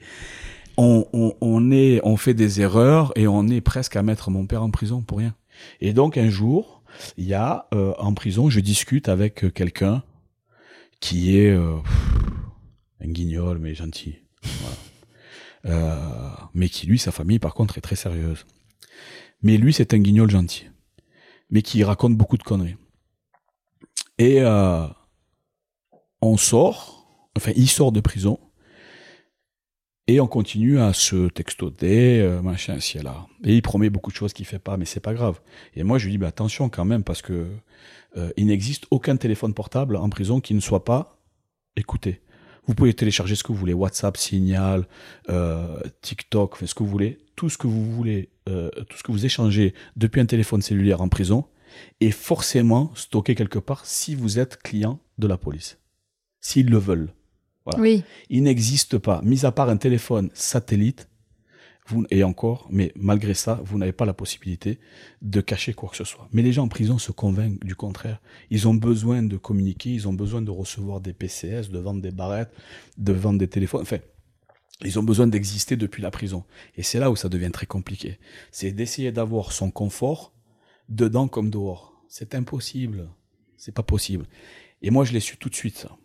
On, on, est, on fait des erreurs et on est presque à mettre mon père en prison pour rien. Et donc, un jour, il y a euh, en prison, je discute avec euh, quelqu'un qui est euh, un guignol, mais gentil. Mais qui, lui, sa famille, par contre, est très sérieuse. Mais lui, c'est un guignol gentil. Mais qui raconte beaucoup de conneries. Et on sort, enfin, il sort de prison. Et on continue à se textoter, euh, machin, ci et là. Et il promet beaucoup de choses qu'il fait pas, mais c'est pas grave. Et moi, je lui dis, bah, attention quand même, parce que euh, il n'existe aucun téléphone portable en prison qui ne soit pas écouté. Vous pouvez télécharger ce que vous voulez, WhatsApp, Signal, euh, TikTok, ce que vous voulez, tout ce que vous voulez, tout ce que vous échangez depuis un téléphone cellulaire en prison est forcément stocké quelque part si vous êtes client de la police, s'ils le veulent. Voilà. Oui. Il n'existe pas, mis à part un téléphone satellite, vous, et encore, mais malgré ça, vous n'avez pas la possibilité de cacher quoi que ce soit. Mais les gens en prison se convainquent du contraire. Ils ont besoin de communiquer, ils ont besoin de recevoir des PCS, de vendre des barrettes, de vendre des téléphones. Enfin, ils ont besoin d'exister depuis la prison. Et c'est là où ça devient très compliqué. C'est d'essayer d'avoir son confort dedans comme dehors. C'est impossible. C'est pas possible. Et moi, je l'ai su tout de suite, ça.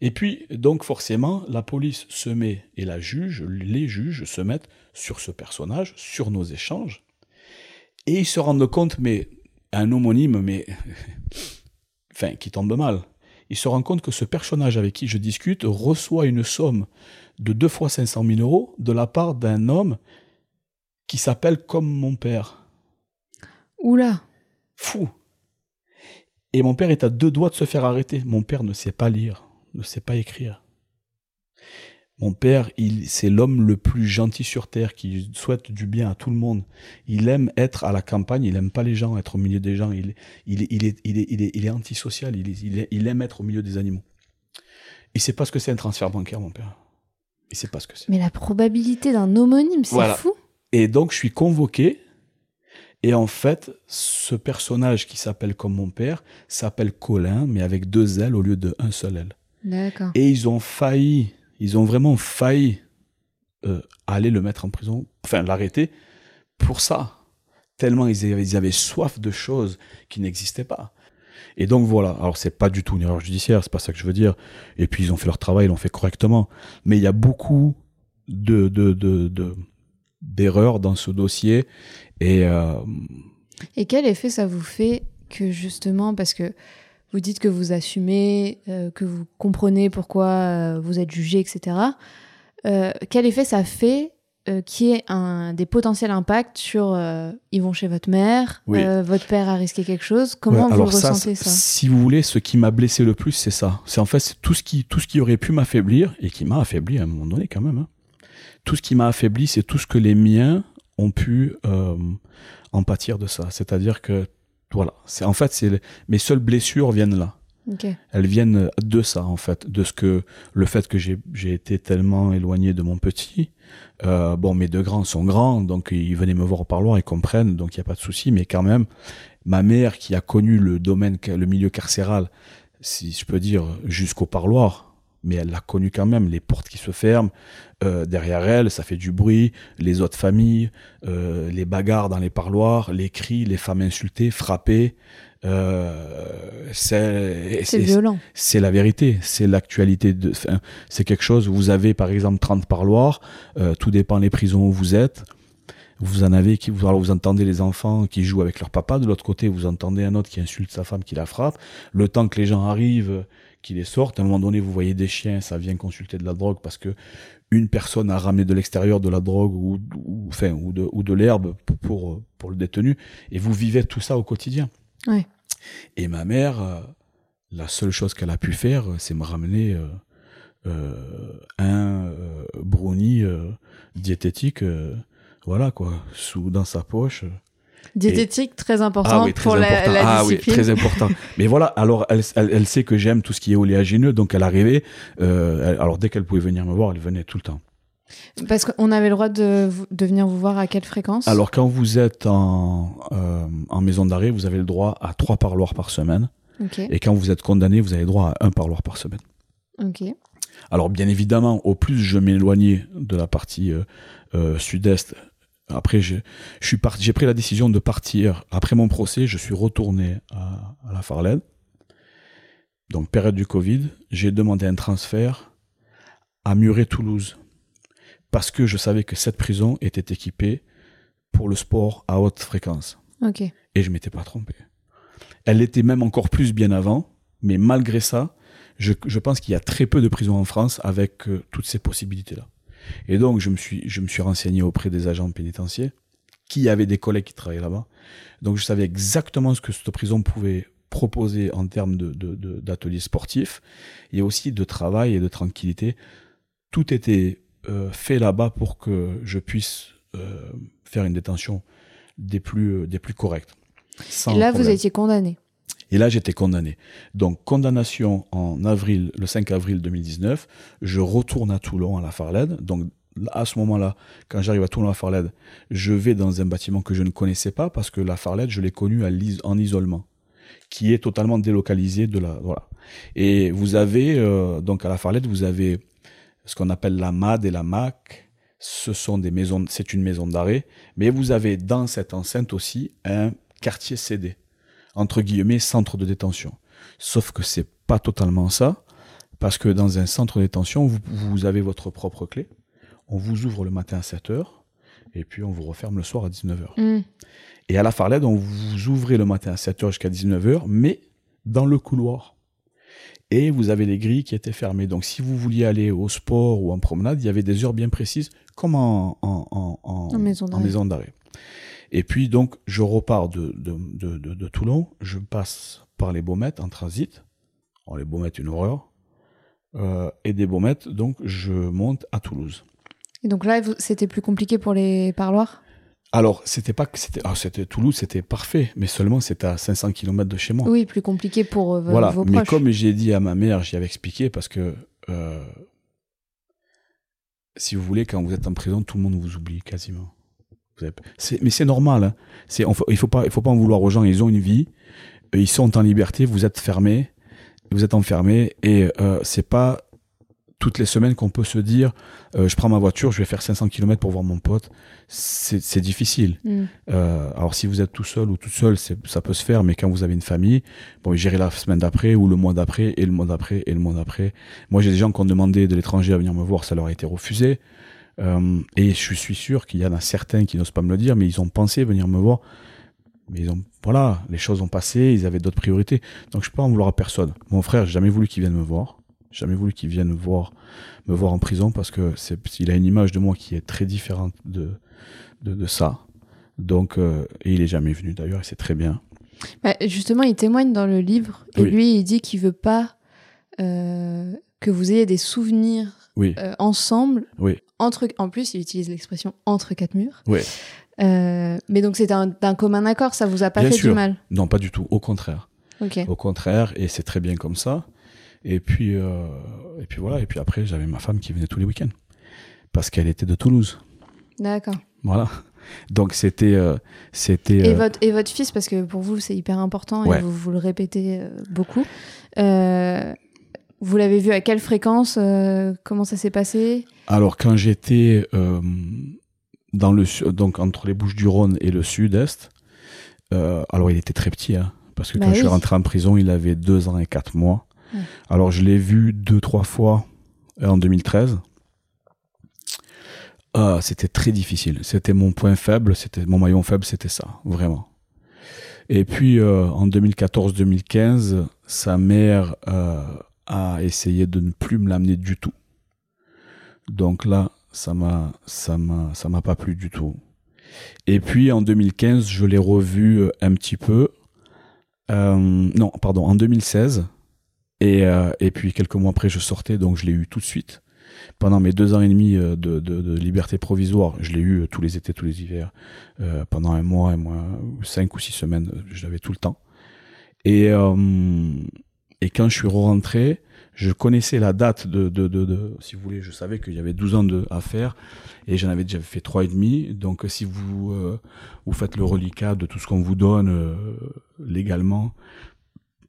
Et puis, donc forcément, la police se met, et la juge, les juges se mettent sur ce personnage, sur nos échanges, et ils se rendent compte, mais un homonyme, mais enfin, qui tombe mal. Ils se rendent compte que ce personnage avec qui je discute reçoit une somme de deux fois 500 000 euros de la part d'un homme qui s'appelle comme mon père. Oula. Fou. Et mon père est à deux doigts de se faire arrêter. Mon père ne sait pas lire, ne sait pas écrire. Mon père, il, c'est l'homme le plus gentil sur terre qui souhaite du bien à tout le monde. Il aime être à la campagne, il aime pas les gens, être au milieu des gens. Il, il, il, est, il, est, il, est, il est antisocial, il, aime être au milieu des animaux. Il sait pas ce que c'est un transfert bancaire, mon père. Il sait pas ce que c'est. Mais la probabilité d'un homonyme, c'est Voilà. fou. Et donc, je suis convoqué. Et en fait, ce personnage qui s'appelle comme mon père s'appelle Colin, mais avec deux L au lieu de un seul L. D'accord. Et ils ont failli, ils ont vraiment failli euh, aller le mettre en prison, enfin l'arrêter pour ça. Tellement ils avaient, ils avaient soif de choses qui n'existaient pas. Et donc voilà, alors c'est pas du tout une erreur judiciaire, c'est pas ça que je veux dire. Et puis ils ont fait leur travail, ils l'ont fait correctement. Mais il y a beaucoup de, de, de, de, d'erreurs dans ce dossier. Et, euh, et quel effet ça vous fait que justement, parce que vous dites que vous assumez, euh, que vous comprenez pourquoi euh, vous êtes jugé, etc. quel effet ça fait qui est un des potentiels impacts sur ils vont chez votre mère, votre père a risqué quelque chose? Comment vous ressentez ça, Si vous voulez, ce qui m'a blessé le plus, c'est ça. C'est en fait tout ce qui tout ce qui aurait pu m'affaiblir et qui m'a affaibli à un moment donné quand même. Hein. Tout ce qui m'a affaibli, c'est tout ce que les miens ont pu en pâtir de ça. C'est-à-dire que voilà, c'est en fait c'est mes seules blessures viennent là. Elles viennent de ça en fait, de ce que le fait que j'ai été tellement éloigné de mon petit. Euh, bon, mes deux grands sont grands, donc ils venaient me voir au parloir, ils comprennent, donc il n'y a pas de souci. Mais quand même, ma mère qui a connu le domaine, le milieu carcéral, si je peux dire, jusqu'au parloir, mais elle l'a connu quand même, les portes qui se ferment, euh, derrière elle, ça fait du bruit, les autres familles, euh, les bagarres dans les parloirs, les cris, les femmes insultées, frappées. Euh, c'est violent. C'est la vérité, c'est l'actualité. C'est quelque chose, vous avez par exemple 30 parloirs, tout dépend des prisons où vous êtes vous en avez qui vous, alors vous entendez les enfants qui jouent avec leur papa de l'autre côté vous entendez un autre qui insulte sa femme qui la frappe le temps que les gens arrivent qui les sortent. À un moment donné, vous voyez des chiens, ça vient consulter de la drogue parce que une personne a ramené de l'extérieur de la drogue ou, ou, enfin, ou de, ou de l'herbe pour, pour le détenu. Et vous vivez tout ça au quotidien. Ouais. Et ma mère, euh, la seule chose qu'elle a pu faire, c'est me ramener euh, euh, un brownie diététique, voilà quoi, sous dans sa poche. Diététique, très important ah pour la, ah oui, très important. Mais voilà, alors elle, elle, sait que j'aime tout ce qui est oléagineux, donc elle arrivait. Euh, alors dès qu'elle pouvait venir me voir, elle venait tout le temps. Parce qu'on avait le droit de, de, venir vous voir à quelle fréquence? Alors quand vous êtes en, euh, en maison d'arrêt, vous avez le droit à trois parloirs par semaine. Et quand vous êtes condamné, vous avez le droit à un parloir par semaine. Ok. Alors bien évidemment, au plus je m'éloignais de la partie euh, euh sud-est, après, j'ai pris la décision de partir. Après mon procès, je suis retourné à, la Farlène. Donc, période du Covid, j'ai demandé un transfert à Muret-Toulouse. Parce que je savais que cette prison était équipée pour le sport à haute fréquence. Et je m'étais pas trompé. Elle était même encore plus bien avant, mais malgré ça, je, pense qu'il y a très peu de prisons en France avec euh, toutes ces possibilités-là. Et donc, je me suis, je me suis renseigné auprès des agents pénitentiaires qui avaient des collègues qui travaillaient là-bas. Donc, je savais exactement ce que cette prison pouvait proposer en termes d'ateliers de, sportifs et aussi de travail et de tranquillité. Tout était euh, fait là-bas pour que je puisse euh, faire une détention des plus, des plus correctes. et là, vous étiez condamné et là, j'étais condamné. Donc, condamnation en avril, le 5 avril 2019. Je retourne à Toulon, à la Farlède. Donc, à ce moment-là, quand j'arrive à Toulon, à la Farlède, je vais dans un bâtiment que je ne connaissais pas parce que la Farlède, je l'ai connu en isolement, qui est totalement délocalisé de la. Et vous avez, euh, donc à la Farlède, vous avez ce qu'on appelle la MAD et la MAC. Ce sont des maisons, c'est une maison d'arrêt, mais vous avez dans cette enceinte aussi un quartier CD entre guillemets, centre de détention. Sauf que c'est pas totalement ça, parce que dans un centre de détention, vous, avez votre propre clé, on vous ouvre le matin à 7h, et puis on vous referme le soir à 19h. Mm. Et à la Farlède, on vous ouvrez le matin à 7h jusqu'à 19h, mais dans le couloir. Et vous avez les grilles qui étaient fermées. Donc si vous vouliez aller au sport ou en promenade, il y avait des heures bien précises, comme en, en maison d'arrêt. Et puis donc, je repars de, de, de, de, Toulon, je passe par les Baumettes en transit. Oh, les Baumettes, une horreur. Euh, et des Baumettes, donc je monte à Toulouse. Et donc là, c'était plus compliqué pour les parloirs? Alors, c'était pas que c'était, ah, c'était Toulouse, c'était parfait, mais seulement c'était à 500 km de chez moi. Oui, plus compliqué pour euh, voilà. vos proches. Mais comme j'ai dit à ma mère, j'y avais expliqué parce que euh, si vous voulez, quand vous êtes en prison, tout le monde vous oublie quasiment mais c'est normal. Hein. il faut pas, il faut pas en vouloir aux gens. Ils ont une vie, euh, ils sont en liberté. Vous êtes fermé, vous êtes enfermé, et euh, c'est pas toutes les semaines qu'on peut se dire euh, je prends ma voiture, je vais faire 500 km pour voir mon pote. C'est difficile. Mm. alors si vous êtes tout seul ou toute seule, ça peut se faire, mais quand vous avez une famille, bon, j'irai la semaine d'après ou le mois d'après et le mois d'après et le mois d'après. Moi, j'ai des gens qui ont demandé de l'étranger à venir me voir, ça leur a été refusé. Euh, et je suis sûr qu'il y en a certains qui n'osent pas me le dire, mais ils ont pensé venir me voir. Mais ils ont, voilà, les choses ont passé, ils avaient d'autres priorités. Donc je peux en vouloir à personne. Mon frère, j'ai jamais voulu qu'il vienne me voir. Jamais voulu qu'il vienne voir, me voir en prison parce que c'est, il a une image de moi qui est très différente de, de, de ça. Donc, euh, et il est jamais venu d'ailleurs, et c'est très bien. Bah, justement, il témoigne dans le livre, et Oui. lui, il dit qu'il veut pas euh, que vous ayez des souvenirs Oui, euh, ensemble. oui, Entre, en plus, il utilise l'expression entre quatre murs. oui. Euh, mais donc, c'est un- d'un commun accord, ça vous a pas Bien fait sûr. du mal. Non, pas du tout. Au contraire. Au contraire, et c'est très bien comme ça. Et puis, euh, et puis voilà. Et puis après, j'avais ma femme qui venait tous les week-ends parce qu'elle était de Toulouse. D'accord. Voilà. Donc c'était, euh, c'était. Et, votre, et votre fils, parce que pour vous, c'est hyper important Ouais. et vous, vous le répétez beaucoup. Euh, vous l'avez vu à quelle fréquence euh, Comment ça s'est passé? Alors quand j'étais euh, dans le donc entre les Bouches-du-Rhône et le Sud-Est, euh, alors il était très petit, hein, parce que Bah quand je suis rentré en prison, il avait deux ans et quatre mois. Ouais. Alors je l'ai vu deux trois fois en 2013. Ah, c'était très difficile. C'était mon point faible, c'était mon maillon faible, c'était ça, vraiment. Et puis en 2014-2015, sa mère a essayé de ne plus me l'amener du tout. Donc là, ça m'a, ça m'a, ça m'a pas plu du tout. Et puis en 2015, je l'ai revu euh, un petit peu. Euh, non, pardon, en 2016. Et, euh, et puis quelques mois après, je sortais, donc je l'ai eu tout de suite. Pendant mes deux ans et demi de, de, liberté provisoire, je l'ai eu tous les étés, tous les hivers, pendant un mois, un mois, cinq ou six semaines, je l'avais tout le temps. Et, et quand je suis rentré, je connaissais la date de, de, de, de- si vous voulez, je savais qu'il y avait 12 ans de, à faire, et j'en avais déjà fait trois et demi. Donc si vous, euh, vous faites le reliquat de tout ce qu'on vous donne euh, légalement,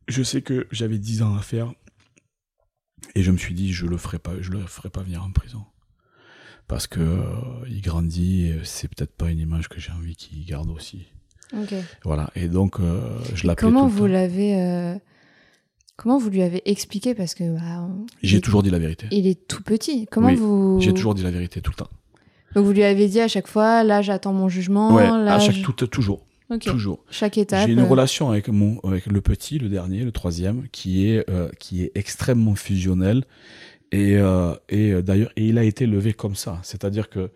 je sais que j'avais 10 ans à faire, et je me suis dit, je le ferai pas, je le ferai pas venir en prison. Parce que euh, il grandit, et c'est peut-être pas une image que j'ai envie qu'il garde aussi. Ok. Voilà, et donc euh, je l'appelais Comment tout vous l'avez euh, Comment vous lui avez expliqué Parce que bah, J'ai toujours dit la vérité. il est tout petit. Comment Oui, vous J'ai toujours dit la vérité tout le temps. Donc vous lui avez dit à chaque fois, là j'attends mon jugement. ouais, là, à chaque je- tout, toujours, toujours. Chaque étape. J'ai une euh, relation avec mon avec le petit, le dernier, le troisième, qui est euh, qui est extrêmement fusionnel et euh, et d'ailleurs et il a été levé comme ça, c'est-à-dire que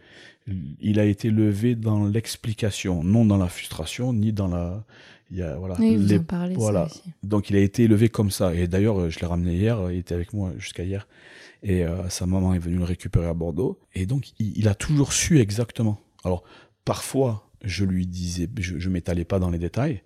il a été levé dans l'explication, non dans la frustration ni dans la il y a voilà Oui, les- parlez. voilà. donc il a été élevé comme ça. Et d'ailleurs, euh, je l'ai ramené hier, il était avec moi jusqu'à hier. Et euh, sa maman est venue le récupérer à Bordeaux. Et donc, il, il a toujours su exactement. Alors, parfois, je lui disais, je, je m'étalais pas dans les détails,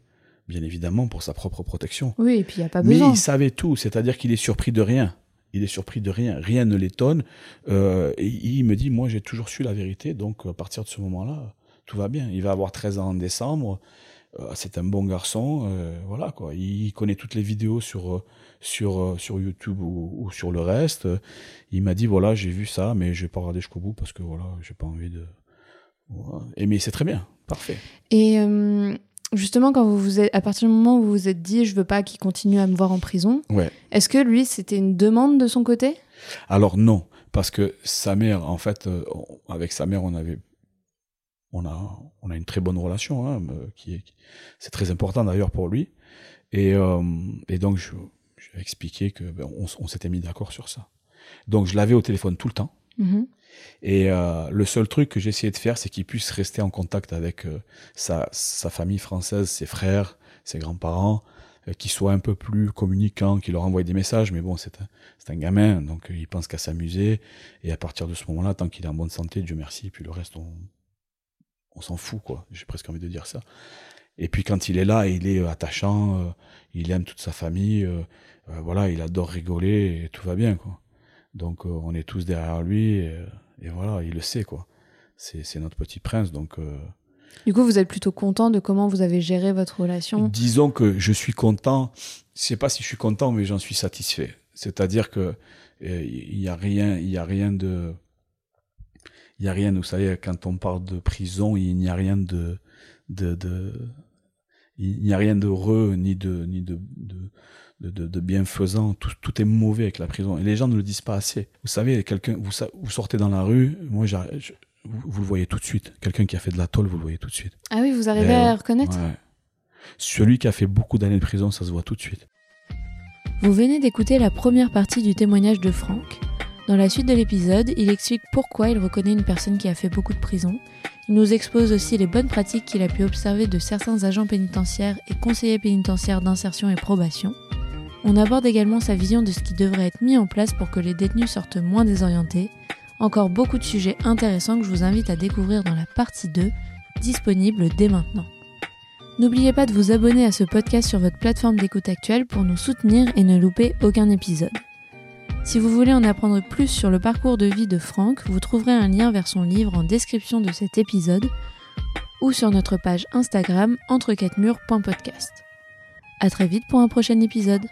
bien évidemment, pour sa propre protection. Oui, et puis il n'y a pas Mais besoin. il savait tout, c'est-à-dire qu'il est surpris de rien. Il est surpris de rien, rien ne l'étonne. Euh, et il me dit, moi j'ai toujours su la vérité, donc à partir de ce moment-là, tout va bien. Il va avoir 13 ans en décembre, Euh, c'est un bon garçon, euh, voilà quoi. Il connaît toutes les vidéos sur, euh, sur, euh, sur YouTube ou, ou sur le reste. Il m'a dit, voilà, j'ai vu ça, mais je vais pas regarder jusqu'au bout parce que voilà, j'ai pas envie de... Voilà. Et mais c'est très bien, parfait. Et euh, justement, quand vous vous êtes, à partir du moment où vous vous êtes dit, je veux pas qu'il continue à me voir en prison, Ouais. est-ce que lui, c'était une demande de son côté? Alors non, parce que sa mère, en fait, euh, avec sa mère, on avait, on a, on a une très bonne relation, hein, euh, qui est, c'est très important d'ailleurs pour lui. Et, euh, et donc je, je lui ai expliqué que ben, on, s'était mis d'accord sur ça. Donc je l'avais au téléphone tout le temps. Mhm. Et euh, le seul truc que j'essayais de faire, c'est qu'il puisse rester en contact avec euh, sa, sa famille française, ses frères, ses grands-parents, euh, qu'il soit un peu plus communicant, qu'il leur envoie des messages. Mais bon, c'est un, c'est un gamin, donc il pense qu'à s'amuser. Et à partir de ce moment-là, tant qu'il est en bonne santé, Dieu merci, et puis le reste, on, on s'en fout, quoi. J'ai presque envie de dire ça. Et puis quand il est là, il est euh, attachant, euh, il aime toute sa famille, euh, euh, voilà, il adore rigoler et tout va bien, quoi. Donc on est tous derrière lui et, et voilà, il le sait, quoi. C'est c'est notre petit prince, donc Du coup, vous êtes plutôt content de comment vous avez géré votre relation? Disons que je suis content. Je sais pas si je suis content, mais j'en suis satisfait. C'est-à-dire que il y a rien, il y a rien de, il y a rien. Vous savez, quand on parle de prison, il n'y a rien de, de, de il n'y a rien d'heureux ni de ni de, de, de, de bienfaisant. Tout, tout, est mauvais avec la prison. Et les gens ne le disent pas assez. Vous savez, quelqu'un, vous, vous sortez dans la rue, moi, je, vous, le voyez tout de suite. Quelqu'un qui a fait de la tôle, vous le voyez tout de suite. Ah oui, vous arrivez à reconnaître? Celui qui a fait beaucoup d'années de prison, ça se voit tout de suite. Vous venez d'écouter la première partie du témoignage de Franck. Dans la suite de l'épisode, il explique pourquoi il reconnaît une personne qui a fait beaucoup de prison. Il nous expose aussi les bonnes pratiques qu'il a pu observer de certains agents pénitentiaires et conseillers pénitentiaires d'insertion et probation. On aborde également sa vision de ce qui devrait être mis en place pour que les détenus sortent moins désorientés. Encore beaucoup de sujets intéressants que je vous invite à découvrir dans la partie 2, disponible dès maintenant. N'oubliez pas de vous abonner à ce podcast sur votre plateforme d'écoute actuelle pour nous soutenir et ne louper aucun épisode. Si vous voulez en apprendre plus sur le parcours de vie de Franck, vous trouverez un lien vers son livre en description de cet épisode ou sur notre page Instagram entre A très vite pour un prochain épisode.